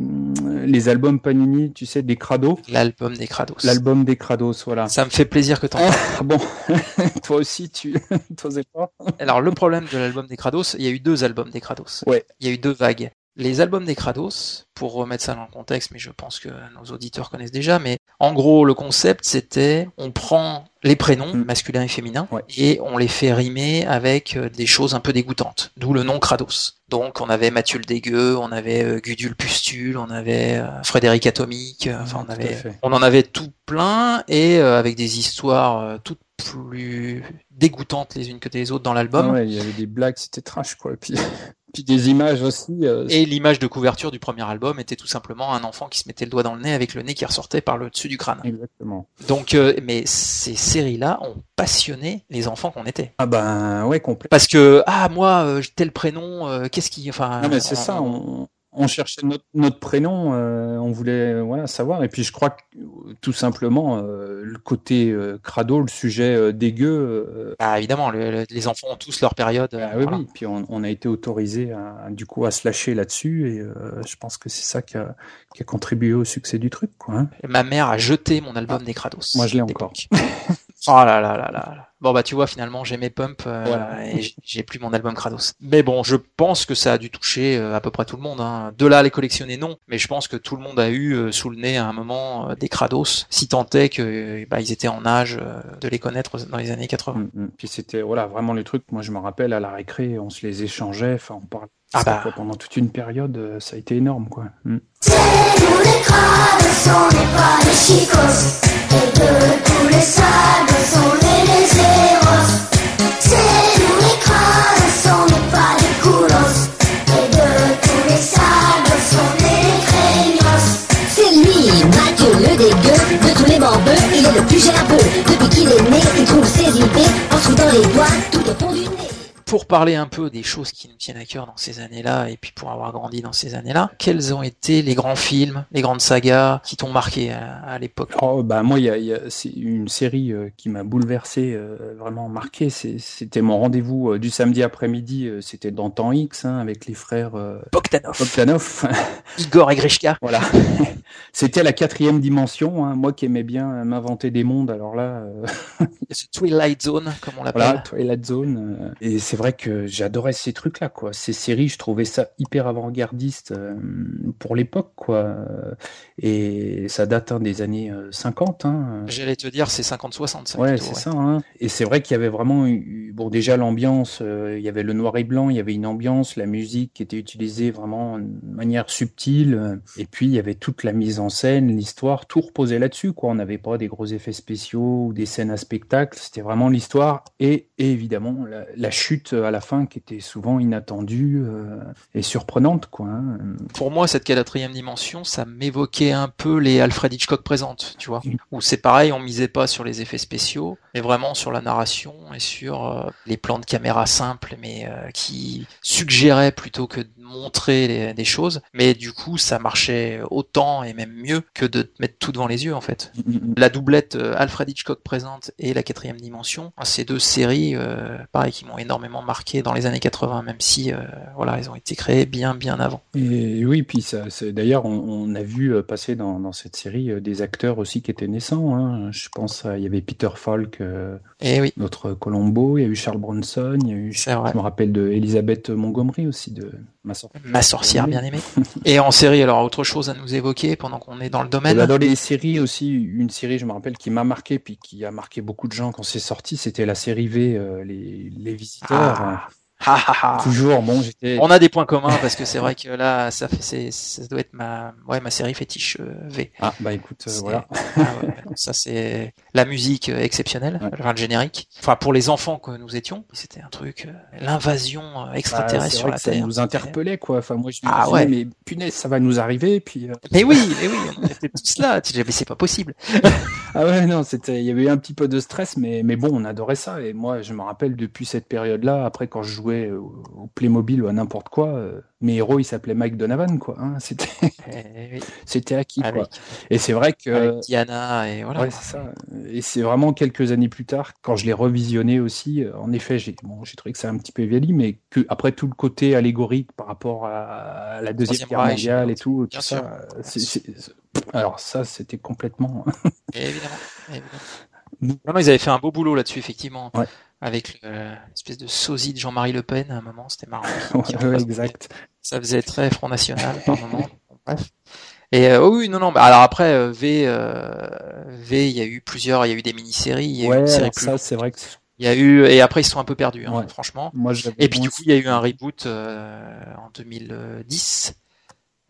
les albums Panini, tu sais, des Crados. L'album des Crados. L'album des Crados, voilà. Ça me fait plaisir que t'en parles. bon, toi aussi, tu t'osais pas. Alors le problème de l'album des Crados, il y a eu deux albums des Crados. Ouais. Il y a eu deux vagues. Les albums des Crados, pour remettre ça dans le contexte, mais je pense que nos auditeurs connaissent déjà, mais en gros, le concept, c'était on prend les prénoms mm. masculins et féminins et on les fait rimer avec euh, des choses un peu dégoûtantes, d'où le nom Kratos. Donc on avait Mathieu le dégueu, on avait euh, Gudule Pustule, on avait euh, Frédéric Atomique, enfin on avait, on en avait tout plein et avec des histoires toutes plus dégoûtantes les unes que les autres dans l'album. il y avait des blagues, c'était trash quoi. Et puis puis des images aussi. Euh, et l'image de couverture du premier album était tout simplement un enfant qui se mettait le doigt dans le nez avec le nez qui ressortait par le dessus du crâne. Exactement. Donc, euh, mais ces séries-là ont passionné les enfants qu'on était. Ah ben ouais, complètement. Parce que ah moi euh, tel prénom, qu'est-ce qui, enfin. Non mais c'est ça. On on cherchait notre, notre prénom, euh, on voulait voilà savoir. Et puis je crois que tout simplement euh, le côté euh, crado, le sujet dégueu. Ah, évidemment, les enfants ont tous leur période. Ah, oui, oui. Puis on, a été autorisé à, du coup à se lâcher là-dessus, et je pense que c'est ça qui a, qui a, contribué au succès du truc. Quoi, hein. Ma mère a jeté mon album des Crados. Moi, je l'ai encore. oh là là là là. Bon bah tu vois finalement j'ai mes pumps euh, et j'ai plus mon album Kratos. Mais bon je pense que ça a dû toucher euh, à peu près tout le monde. Hein. De là à les collectionner non, mais je pense que tout le monde a eu euh, sous le nez à un moment des Kratos, si tant est que bah, ils étaient en âge de les connaître dans les années 80. Mm, mm. Puis c'était voilà vraiment les trucs. Moi je me rappelle à la récré on se les échangeait. Enfin on parlait. Ah bah. pendant toute une période, ça a été énorme, quoi. Mm. Il est le plus gerbeux. Depuis qu'il est né, il trouve ses idées en dans les doigts pour parler un peu des choses qui nous tiennent à cœur dans ces années-là, et puis pour avoir grandi dans ces années-là, quels ont été les grands films, les grandes sagas qui t'ont marqué à, l'époque? Oh, bah moi, il y a, y a une série euh, qui m'a bouleversé, euh, vraiment marqué. C'était mon rendez-vous euh, du samedi après-midi. C'était dans Temps X hein, avec les frères Bogdanov. Bogdanov. Igor et Grishka. Voilà. C'était la quatrième dimension. Hein. Moi qui aimais bien m'inventer des mondes, alors là. Twilight Zone, comme on l'appelle. Voilà, Twilight Zone. et c'est vrai que j'adorais ces trucs-là, quoi. Ces séries, je trouvais ça hyper avant-gardiste euh, pour l'époque, quoi. Et ça date hein, des années 50. Euh, hein. J'allais te dire, c'est 50-60. Ouais, c'est ça. Hein. Et c'est vrai qu'il y avait vraiment, bon, déjà l'ambiance, euh, il y avait le noir et blanc, il y avait une ambiance, la musique qui était utilisée vraiment de manière subtile. Et puis, il y avait toute la mise en scène, l'histoire, tout reposait là-dessus, quoi. On n'avait pas des gros effets spéciaux ou des scènes à spectacle. C'était vraiment l'histoire et, évidemment la chute chute à la fin qui était souvent inattendue et surprenante, quoi. Hein. Pour moi, cette quatrième dimension, ça m'évoquait un peu les Alfred Hitchcock présentes, tu vois, où c'est pareil, on misait pas sur les effets spéciaux, mais vraiment sur la narration et sur les plans de caméra simples, mais qui suggéraient plutôt que de montrer des choses. Mais du coup, ça marchait autant et même mieux que de te mettre tout devant les yeux, en fait. La doublette Alfred Hitchcock présente et la quatrième dimension, ces deux séries, euh, pareil, qui m'ont énormément marqué dans les années 80, même si, euh, voilà, elles ont été créées bien, bien avant. Et oui, puis ça, d'ailleurs, on, a vu euh, passer dans, cette série des acteurs aussi qui étaient naissants. Hein. Je pense, il y avait Peter Falk, et eh oui. notre Colombo, il y a eu Charles Bronson, il y a eu, je me rappelle de Elisabeth Montgomery aussi, de Ma sorcière, bien aimée. et en série, alors autre chose à nous évoquer pendant qu'on est dans le domaine. Dans les séries aussi, une série, je me rappelle, qui m'a marqué, puis qui a marqué beaucoup de gens quand c'est sorti, c'était la série V, euh, les, les Visiteurs. Ah. Toujours, bon, j'étais. On a des points communs parce que c'est vrai que là, ça fait, c'est, ça doit être ma, ouais, ma série fétiche euh, V. Ah bah écoute, euh, voilà. Ah, ouais, ça c'est la musique exceptionnelle, enfin le générique. Enfin pour les enfants que nous étions, c'était un truc, l'invasion extraterrestre bah, sur la Terre. Ça nous interpellait quoi. Enfin moi je me ah, ouais. mais punaise, ça va nous arriver. Puis. Mais oui, mais oui, on était tous là. Tu mais c'est pas possible. ah ouais non, c'était, il y avait eu un petit peu de stress, mais mais bon, on adorait ça. Et moi, je me rappelle depuis cette période-là, après quand je jouais au Playmobil ou à n'importe quoi, euh, mes héros ils s'appelaient Mike Donovan quoi. Hein, c'était eh c'était acquis quoi. Et c'est vrai que avec Diana et voilà. Ouais, c'est ça. Et c'est vraiment quelques années plus tard quand je l'ai revisionné aussi. Euh, en effet, j'ai bon, j'ai trouvé que c'est un petit peu vieilli, mais que après tout le côté allégorique par rapport à la deuxième guerre mondiale et tout, tout ça. alors ça, c'était complètement. évidemment. évidemment. ils avaient fait un beau boulot là-dessus, effectivement. Ouais avec l'espèce de sosie de Jean-Marie Le Pen à un moment, c'était marrant. ouais, exact. Ça faisait très Front National par moment. bref. Et euh, oh oui, non, non. Bah, alors après euh, V, euh, V, il y a eu plusieurs, il y a eu des mini-séries. Il y a ouais, eu une série ça, c'est vrai que. Il y a eu et après ils se sont un peu perdus, hein, ouais. franchement. Moi, et puis du coup, il y a eu un reboot en 2010.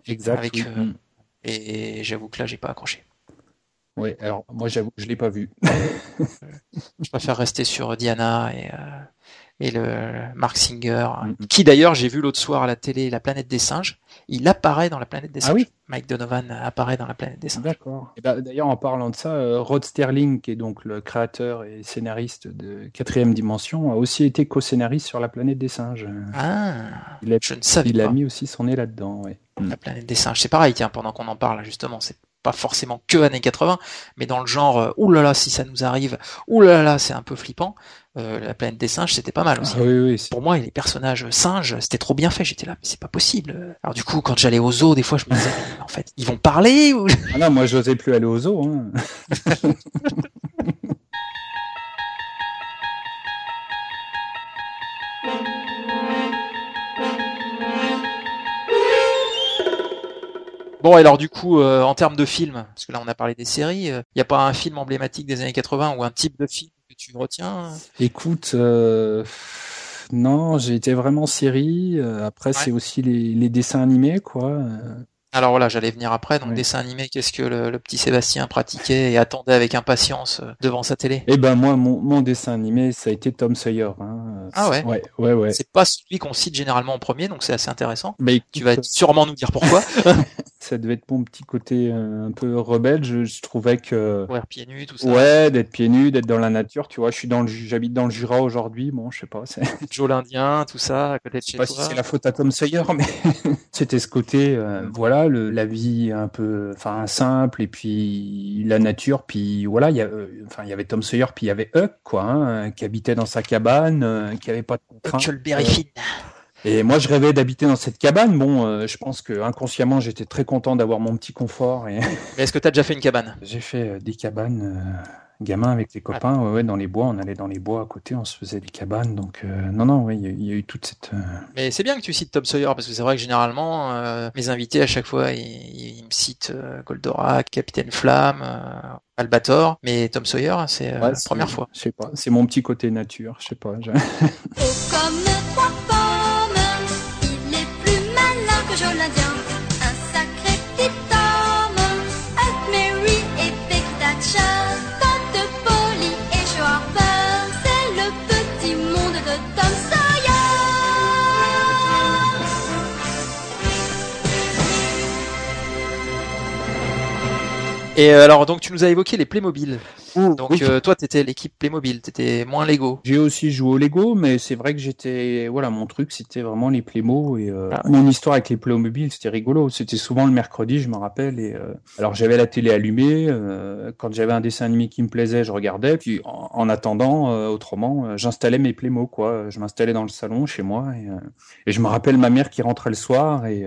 Exact. Avec, mm. Et j'avoue que là, j'ai pas accroché. Oui, alors moi j'avoue je l'ai pas vu. je préfère rester sur Diana et, euh, et le Mark Singer, mm-hmm. qui d'ailleurs j'ai vu l'autre soir à la télé La planète des singes. Il apparaît dans La planète des ah singes. oui Mike Donovan apparaît dans La planète des singes. D'accord. Ben, d'ailleurs en parlant de ça, euh, Rod Sterling, qui est donc le créateur et scénariste de Quatrième Dimension, a aussi été co-scénariste sur La planète des singes. Ah, il a, je ne savais il pas. Il a mis aussi son nez là-dedans. Ouais. La planète des singes, c'est pareil. Tiens, pendant qu'on en parle justement, c'est pas forcément que années 80, mais dans le genre euh, oulala si ça nous arrive, oulala c'est un peu flippant. Euh, la planète des singes, c'était pas mal aussi. Ah, oui, oui, Pour moi, les personnages singes, c'était trop bien fait. J'étais là, mais c'est pas possible. Alors du coup, quand j'allais au zoo, des fois, je me disais, en fait, ils vont parler ou Ah non, moi, j'osais plus aller au zoo. Hein. Bon, alors du coup, euh, en termes de film, parce que là on a parlé des séries, il euh, n'y a pas un film emblématique des années 80 ou un type de film que tu retiens Écoute, euh, non, j'ai été vraiment série. après, c'est aussi les, les, dessins animés, quoi. Alors voilà, j'allais venir après. Donc dessin animé, qu'est-ce que le, petit Sébastien pratiquait et attendait avec impatience euh, devant sa télé? Eh ben moi, mon, dessin animé, ça a été Tom Sawyer. Hein. Ah ouais? Ouais, ouais, ouais. C'est pas celui qu'on cite généralement en premier, donc c'est assez intéressant. Mais tu vas sûrement nous dire pourquoi. ça devait être mon petit côté euh, un peu rebelle. Je, trouvais que ouais, pieds nus, tout ça. Ouais, d'être pieds nus, d'être dans la nature. Tu vois, je suis dans le, j'habite dans le Jura aujourd'hui. Bon, je sais pas. Joe l'Indien, tout ça, à côté de chez toi. Je sais pas si c'est la faute à Tom Sawyer, mais c'était ce côté, euh, voilà la vie un peu, enfin simple, et puis la nature, puis voilà, il y euh, il y avait Tom Sawyer, puis il y avait Huck, quoi, hein, qui habitait dans sa cabane, euh, qui avait pas de contraintes. Euh, et moi, je rêvais d'habiter dans cette cabane. Bon, je pense que inconsciemment, j'étais très content d'avoir mon petit confort. Et... est-ce que tu as déjà fait une cabane? J'ai fait des cabanes gamin avec les copains, ouais, ouais, dans les bois, on allait dans les bois à côté, on se faisait des cabanes, donc euh, non, non, oui, il y, a eu toute cette. Euh, Mais c'est bien que tu cites Tom Sawyer parce que c'est vrai que généralement euh, mes invités à chaque fois ils, me citent Goldorak, Capitaine Flamme, Albator, mais Tom Sawyer c'est la première fois. Je sais pas, c'est mon petit côté nature, je sais pas. Et euh, alors, donc, tu nous as évoqué les Playmobil. Donc, Oui. euh, toi, t'étais l'équipe Playmobil, t'étais moins Lego. J'ai aussi joué au Lego, mais c'est vrai que j'étais, voilà, mon truc, c'était vraiment les Playmo et euh, Ah mon histoire avec les Playmobil, c'était rigolo. C'était souvent le mercredi, je me rappelle. Et euh, alors j'avais la télé allumée. quand j'avais un dessin animé qui me plaisait, je regardais. Puis en, en attendant, autrement, j'installais mes Playmo, quoi. Je m'installais dans le salon chez moi et, et je me rappelle ma mère qui rentrait le soir et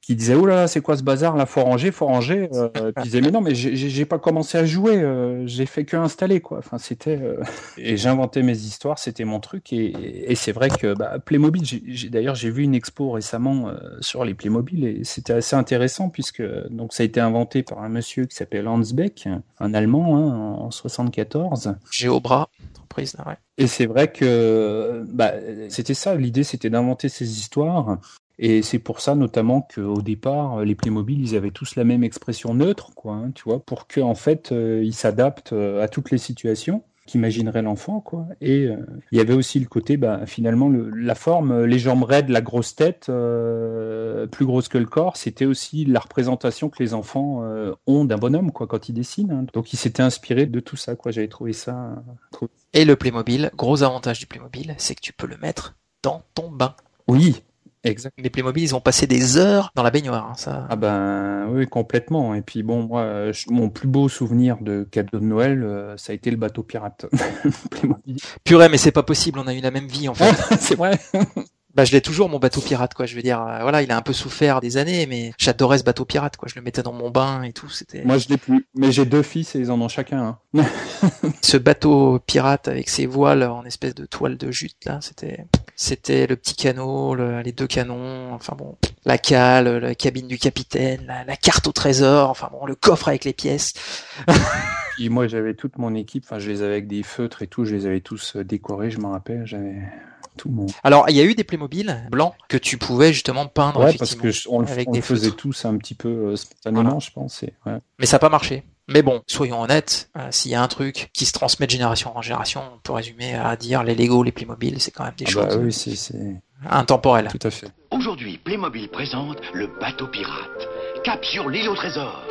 qui disait oh là là, c'est quoi ce bazar là, faut ranger, faut ranger. Puis je disais mais non, mais j'ai- pas commencé à jouer, euh, j'ai fait que installer quoi. Enfin c'était euh, et j'inventais mes histoires, c'était mon truc. Et, et c'est vrai que bah, Playmobil, d'ailleurs, j'ai vu une expo récemment euh, sur les Playmobil et c'était assez intéressant puisque donc ça a été inventé par un monsieur qui s'appelle Hans Beck, un Allemand hein, en 74. Géobra, entreprise, là, ouais. Et c'est vrai que bah, c'était ça, l'idée c'était d'inventer ces histoires. Et c'est pour ça notamment qu'au départ, les Playmobil, ils avaient tous la même expression neutre, quoi, hein, tu vois, pour que en fait, euh, ils s'adaptent euh, à toutes les situations qu'imaginerait l'enfant, quoi. Et euh, il y avait aussi le côté, bah, finalement, le- la forme, euh, les jambes raides, la grosse tête, euh, plus grosse que le corps, c'était aussi la représentation que les enfants euh, ont d'un bonhomme, quoi, quand ils dessinent. hein. Donc, ils s'étaient inspirés de tout ça, quoi. J'avais trouvé ça. trop- Et le Playmobil, gros avantage du Playmobil, c'est que tu peux le mettre dans ton bain. Oui, exact. Les Playmobil, ils ont passé des heures dans la baignoire, hein, ça. Ah ben oui, complètement. Et puis bon, moi, je- mon plus beau souvenir de cadeau de Noël, euh, ça a été le bateau pirate. Playmobil. Purée, mais c'est pas possible, on a eu la même vie en fait. c'est vrai. bah, je l'ai toujours mon bateau pirate, quoi. Je veux dire, euh, voilà, il a un peu souffert des années, mais j'adorais ce bateau pirate, quoi. Je le mettais dans mon bain et tout. C'était Moi, je l'ai plus. Mais j'ai deux fils et ils en ont chacun un. ce bateau pirate avec ses voiles en espèce de toile de jute là. C'était, c'était le petit canot, le- les deux canons. Enfin bon, la cale, la cabine du capitaine, la, la carte au trésor. Enfin bon, le coffre avec les pièces. Puis moi, j'avais toute mon équipe. Enfin, je les avais avec des feutres et tout. Je les avais tous euh, décorés. Je m'en rappelle. J'avais tout. Alors, il y a eu des Playmobil blancs que tu pouvais justement peindre Ouais, parce effectivement. que je- on le, avec on des le faisait tous un petit peu euh, spontanément, je pense. et ouais. Mais ça n'a pas marché. Mais bon, soyons honnêtes, euh, s'il y a un truc qui se transmet de génération en génération, on peut résumer à dire les Lego, les Playmobil, c'est quand même des Ah choses bah oui, c'est c'est- intemporelles. tout à fait. Aujourd'hui, Playmobil présente le bateau pirate. Cap sur l'île au trésor.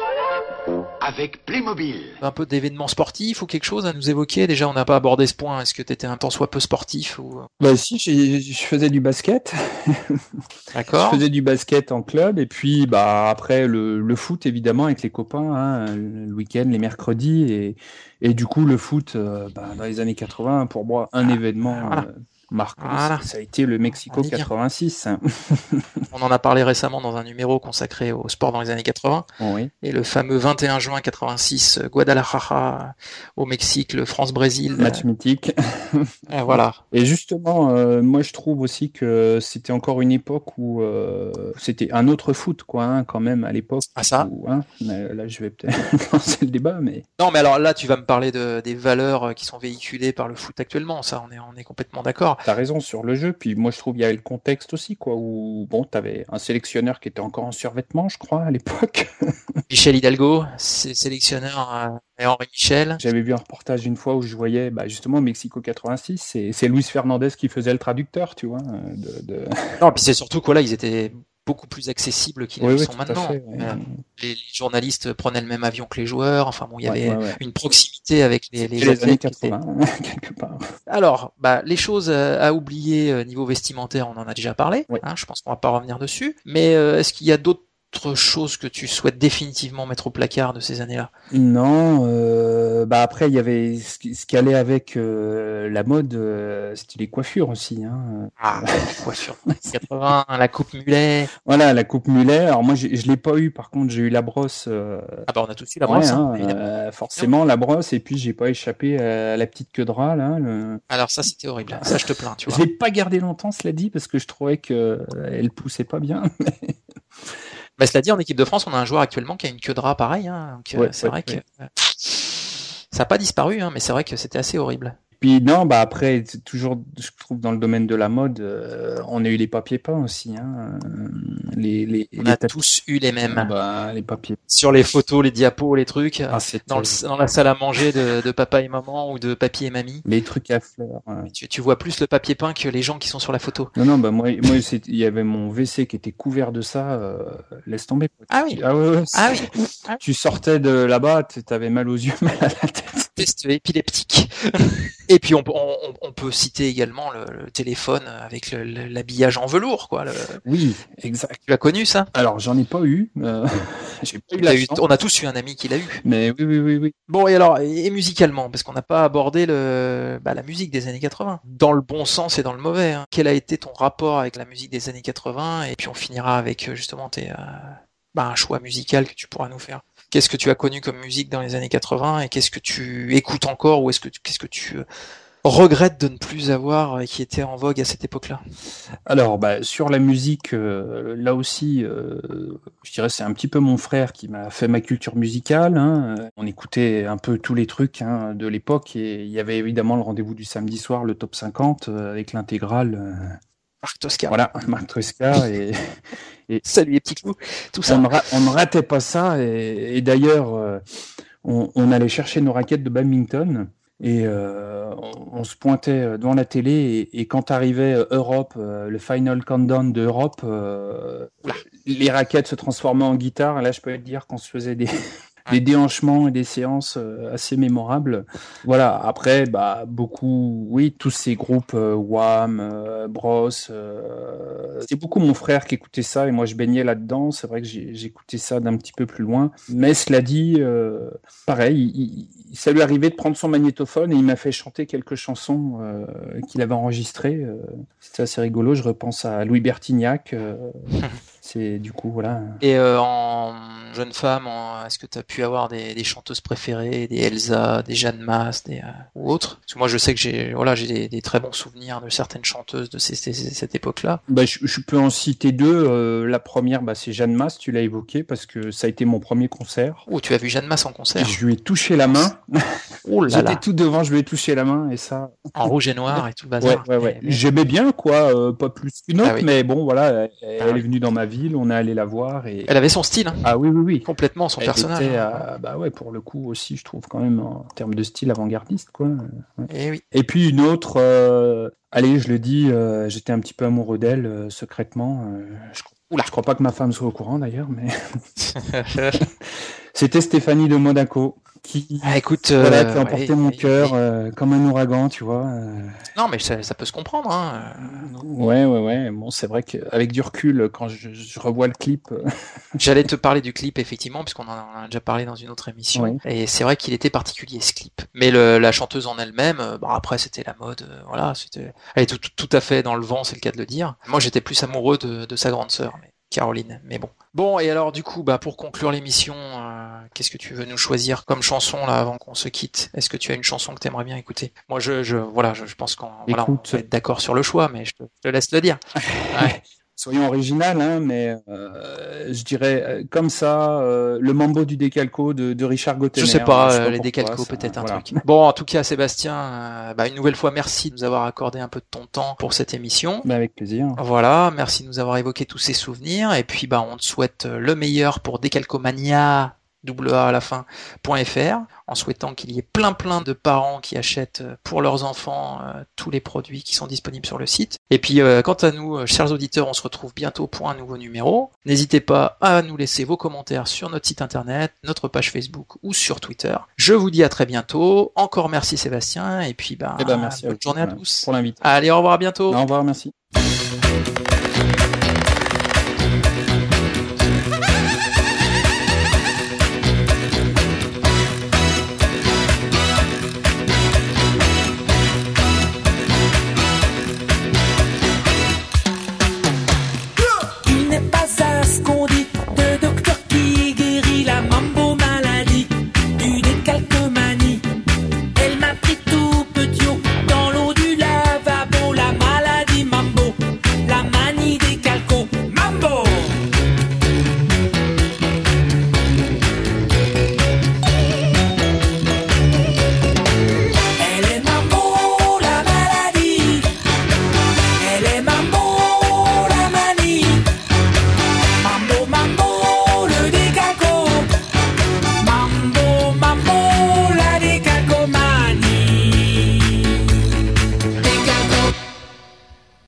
Avec Playmobil. Un peu d'événements sportifs ou quelque chose à nous évoquer? Déjà, on n'a pas abordé ce point. Est-ce que tu étais un temps soit peu sportif ou Bah si, j'ai- je faisais du basket. D'accord Je faisais du basket en club et puis bah après le, le foot évidemment avec les copains hein, le week-end, les mercredis et, et du coup le foot euh, bah, dans les années 80 pour moi un événement voilà. euh, Voilà. ça a été le Mexico On y vient. 86. On en a parlé récemment dans un numéro consacré au sport dans les années 80 oui. et le fameux 21 juin 86 euh, Guadalajara au Mexique, le France-Brésil. Match mythique. euh, voilà. Et justement, euh, moi je trouve aussi que c'était encore une époque où euh, c'était un autre foot quoi hein, quand même à l'époque. Ah ça où, hein, là je vais peut-être lancer le débat mais Non, mais alors là, tu vas me parler de, des valeurs qui sont véhiculées par le foot actuellement. Ça, on est, on est complètement d'accord. T'as raison sur le jeu, puis moi je trouve il y avait le contexte aussi, quoi, où bon, t'avais un sélectionneur qui était encore en survêtement, je crois, à l'époque. Michel Hidalgo, sélectionneur euh, et Henri Michel. J'avais vu un reportage une fois où je voyais, bah, justement, Mexico 86, c'est, Luis Fernandez qui faisait le traducteur, tu vois. euh, De, de... Non, puis c'est surtout quoi là, ils étaient beaucoup plus accessibles qu'ils Oui, le oui, sont maintenant. fait, ouais. Les, les journalistes prenaient le même avion que les joueurs. Enfin bon, il y Ouais, avait ouais, une proximité avec les, les les années athlètes qui étaient- 80, quelque part. Alors, bah, les choses euh, à oublier euh, niveau vestimentaire, on en a déjà parlé. Hein, je pense qu'on va pas revenir dessus. Mais euh, est-ce qu'il y a d'autres choses que tu souhaites définitivement mettre au placard de ces années-là? Non, euh, bah après il y avait ce qui, allait avec euh, la mode, euh, c'était les coiffures aussi. Hein. Ah, la coiffure 80, la coupe mulet. Voilà, la coupe mulet. Alors moi j'ai- je l'ai pas eu, par contre j'ai eu la brosse. Ah bah on a tous eu la Ouais, brosse, hein, hein, forcément la brosse et puis j'ai pas échappé à la petite queue de rat là. le- Alors ça c'était horrible. Ça je te plains, tu Je vois. l'ai pas gardé longtemps cela dit parce que je trouvais que elle poussait pas bien. Bah, cela dit, en équipe de France, on a un joueur actuellement qui a une queue de rat pareil. Hein, donc, euh, Ouais, c'est ouais, vrai que ça n'a pas disparu, hein, mais c'est vrai que c'était assez horrible. Puis non, bah après, c'est toujours, je trouve, dans le domaine de la mode, euh, on a eu les papiers peints aussi. Hein. Les, les, On les a tapis- tous eu les mêmes. Ah bah, les papiers. Sur les photos, les diapos, les trucs, Ah, dans, le- dans la salle à manger de, de papa et maman ou de papy et mamie. Les trucs à fleurs. ouais. Tu, tu vois plus le papier peint que les gens qui sont sur la photo. Non, non, bah moi, moi il y avait mon WC qui était couvert de ça. euh, laisse tomber. Ah oui. Ah ouais, ouais, Ah oui, Ah. Tu sortais de là-bas, tu avais mal aux yeux, mal à la tête. Test épileptique. Et puis on, peut- on, on- peut citer également le, le téléphone avec l'habillage en velours, quoi. Le- Oui, exact. Tu as connu ça? Alors, j'en ai pas eu. euh, J'ai pas eu T'as la eu- chance. On a tous eu un ami qui l'a eu. Mais oui, oui, oui, oui. Bon et alors et, et musicalement parce qu'on n'a pas abordé le bah, la musique des années 80 dans le bon sens et dans le mauvais. hein. Quel a été ton rapport avec la musique des années 80 et puis on finira avec euh, justement tes euh, bah, un choix musical que tu pourras nous faire. Qu'est-ce que tu as connu comme musique dans les années 80 et qu'est-ce que tu écoutes encore ou est-ce que qu'est-ce que tu euh, regrettes de ne plus avoir et qui était en vogue à cette époque-là? Alors, bah, sur la musique, euh, là aussi, euh, je dirais c'est un petit peu mon frère qui m'a fait ma culture musicale. hein. Euh, On écoutait un peu tous les trucs hein, de l'époque et il y avait évidemment le rendez-vous du samedi soir, le top 50 euh, avec l'intégrale. Marc Tosca. voilà, Marc Tresca et Salut les petits clous. Tout ça. on ne, ra- on ne ratait pas ça. Et, et d'ailleurs, euh, on, on allait chercher nos raquettes de badminton. Et euh, on, on se pointait devant la télé et, et quand arrivait euh, Europe, euh, le final countdown d'Europe, les raquettes se transformaient en guitare. Et là, je peux te dire qu'on se faisait des, des déhanchements et des séances euh, assez mémorables. Voilà. Après, bah beaucoup, oui, tous ces groupes euh, Wham, euh, Bros. euh, c'est beaucoup mon frère qui écoutait ça et moi je baignais là-dedans. C'est vrai que j'écoutais ça d'un petit peu plus loin. Mais cela dit, euh, pareil, il, il- ça lui arrivait de prendre son magnétophone et il m'a fait chanter quelques chansons euh, qu'il avait enregistrées. euh. C'était assez rigolo. Je repense à Louis Bertignac. c'est du coup voilà. Et euh, en jeune femme, en- est-ce que tu as pu avoir des, des chanteuses préférées, des Elsa, des Jeanne Masse, des, euh, ou autres? Parce que moi, je sais que j'ai voilà, j'ai des, des très bons souvenirs de certaines chanteuses de ces- ces- cette époque-là. Bah, je, je peux en citer deux. Euh, la première, bah, c'est Jeanne Masse, tu l'as évoqué, parce que ça a été mon premier concert. Oh, tu as vu Jeanne Masse en concert? Je lui ai touché la main. Oh là J'étais là, tout devant, je lui ai touché la main et ça. en rouge et noir et tout le Ouais, bazar. ouais, ouais. Mais- J'aimais bien, quoi, euh, pas plus qu'une autre, Ah oui. mais bon, voilà, elle, elle Ah oui. est venue dans ma ville, on est allé la voir et. Elle avait son style, hein, Ah oui, oui, oui. complètement son Elle personnage. était, hein. euh, bah ouais, pour le coup aussi, je trouve quand même en termes de style avant-gardiste, quoi. Ouais. Et Eh oui. Et puis une autre, euh, allez, je le dis, euh, j'étais un petit peu amoureux d'elle euh, secrètement. je, Oula. je crois pas que ma femme soit au courant d'ailleurs, mais c'était Stéphanie de Monaco qui, ah, écoute, voilà, euh, qui a emporté ouais, mon cœur ouais. euh, comme un ouragan, tu vois. euh. Non, mais ça, ça peut se comprendre. Hein. Ouais, ouais, ouais. Bon, c'est vrai qu'avec du recul, quand je, je revois le clip, J'allais te parler du clip effectivement, puisqu'on en a, déjà parlé dans une autre émission. Oui. Et c'est vrai qu'il était particulier ce clip. Mais le, la chanteuse en elle-même, bon après c'était la mode, voilà, c'était, elle est tout, tout, tout à fait dans le vent, c'est le cas de le dire. Moi j'étais plus amoureux de, de sa grande sœur, mais Caroline. Mais bon. Bon et alors du coup, bah pour conclure l'émission, euh, qu'est-ce que tu veux nous choisir comme chanson là avant qu'on se quitte? Est-ce que tu as une chanson que t'aimerais bien écouter? Moi je, je, voilà, je, je pense qu'on voilà, on va être d'accord sur le choix, mais je te, je te laisse le dire. Ouais. Soyons original, hein, mais euh, je dirais euh, comme ça, euh, le mambo du décalco de, de Richard Gottener. Je sais pas, sais euh, les pourquoi, décalcos, peut-être un voilà. truc. Bon, en tout cas, Sébastien, euh, bah, une nouvelle fois, merci de nous avoir accordé un peu de ton temps pour cette émission. Bah, avec plaisir. Voilà, merci de nous avoir évoqué tous ces souvenirs. Et puis, bah, on te souhaite le meilleur pour Décalcomania, double A à la fin, .fr, en souhaitant qu'il y ait plein plein de parents qui achètent euh, pour leurs enfants euh, tous les produits qui sont disponibles sur le site. Et puis, euh, quant à nous, chers auditeurs, on se retrouve bientôt pour un nouveau numéro. N'hésitez pas à nous laisser vos commentaires sur notre site internet, notre page Facebook ou sur Twitter. Je vous dis à très bientôt. Encore merci Sébastien. Et puis, bah, Eh ben, merci bonne journée à tous. pour l'invite. Allez, au revoir, à bientôt. Au revoir, merci.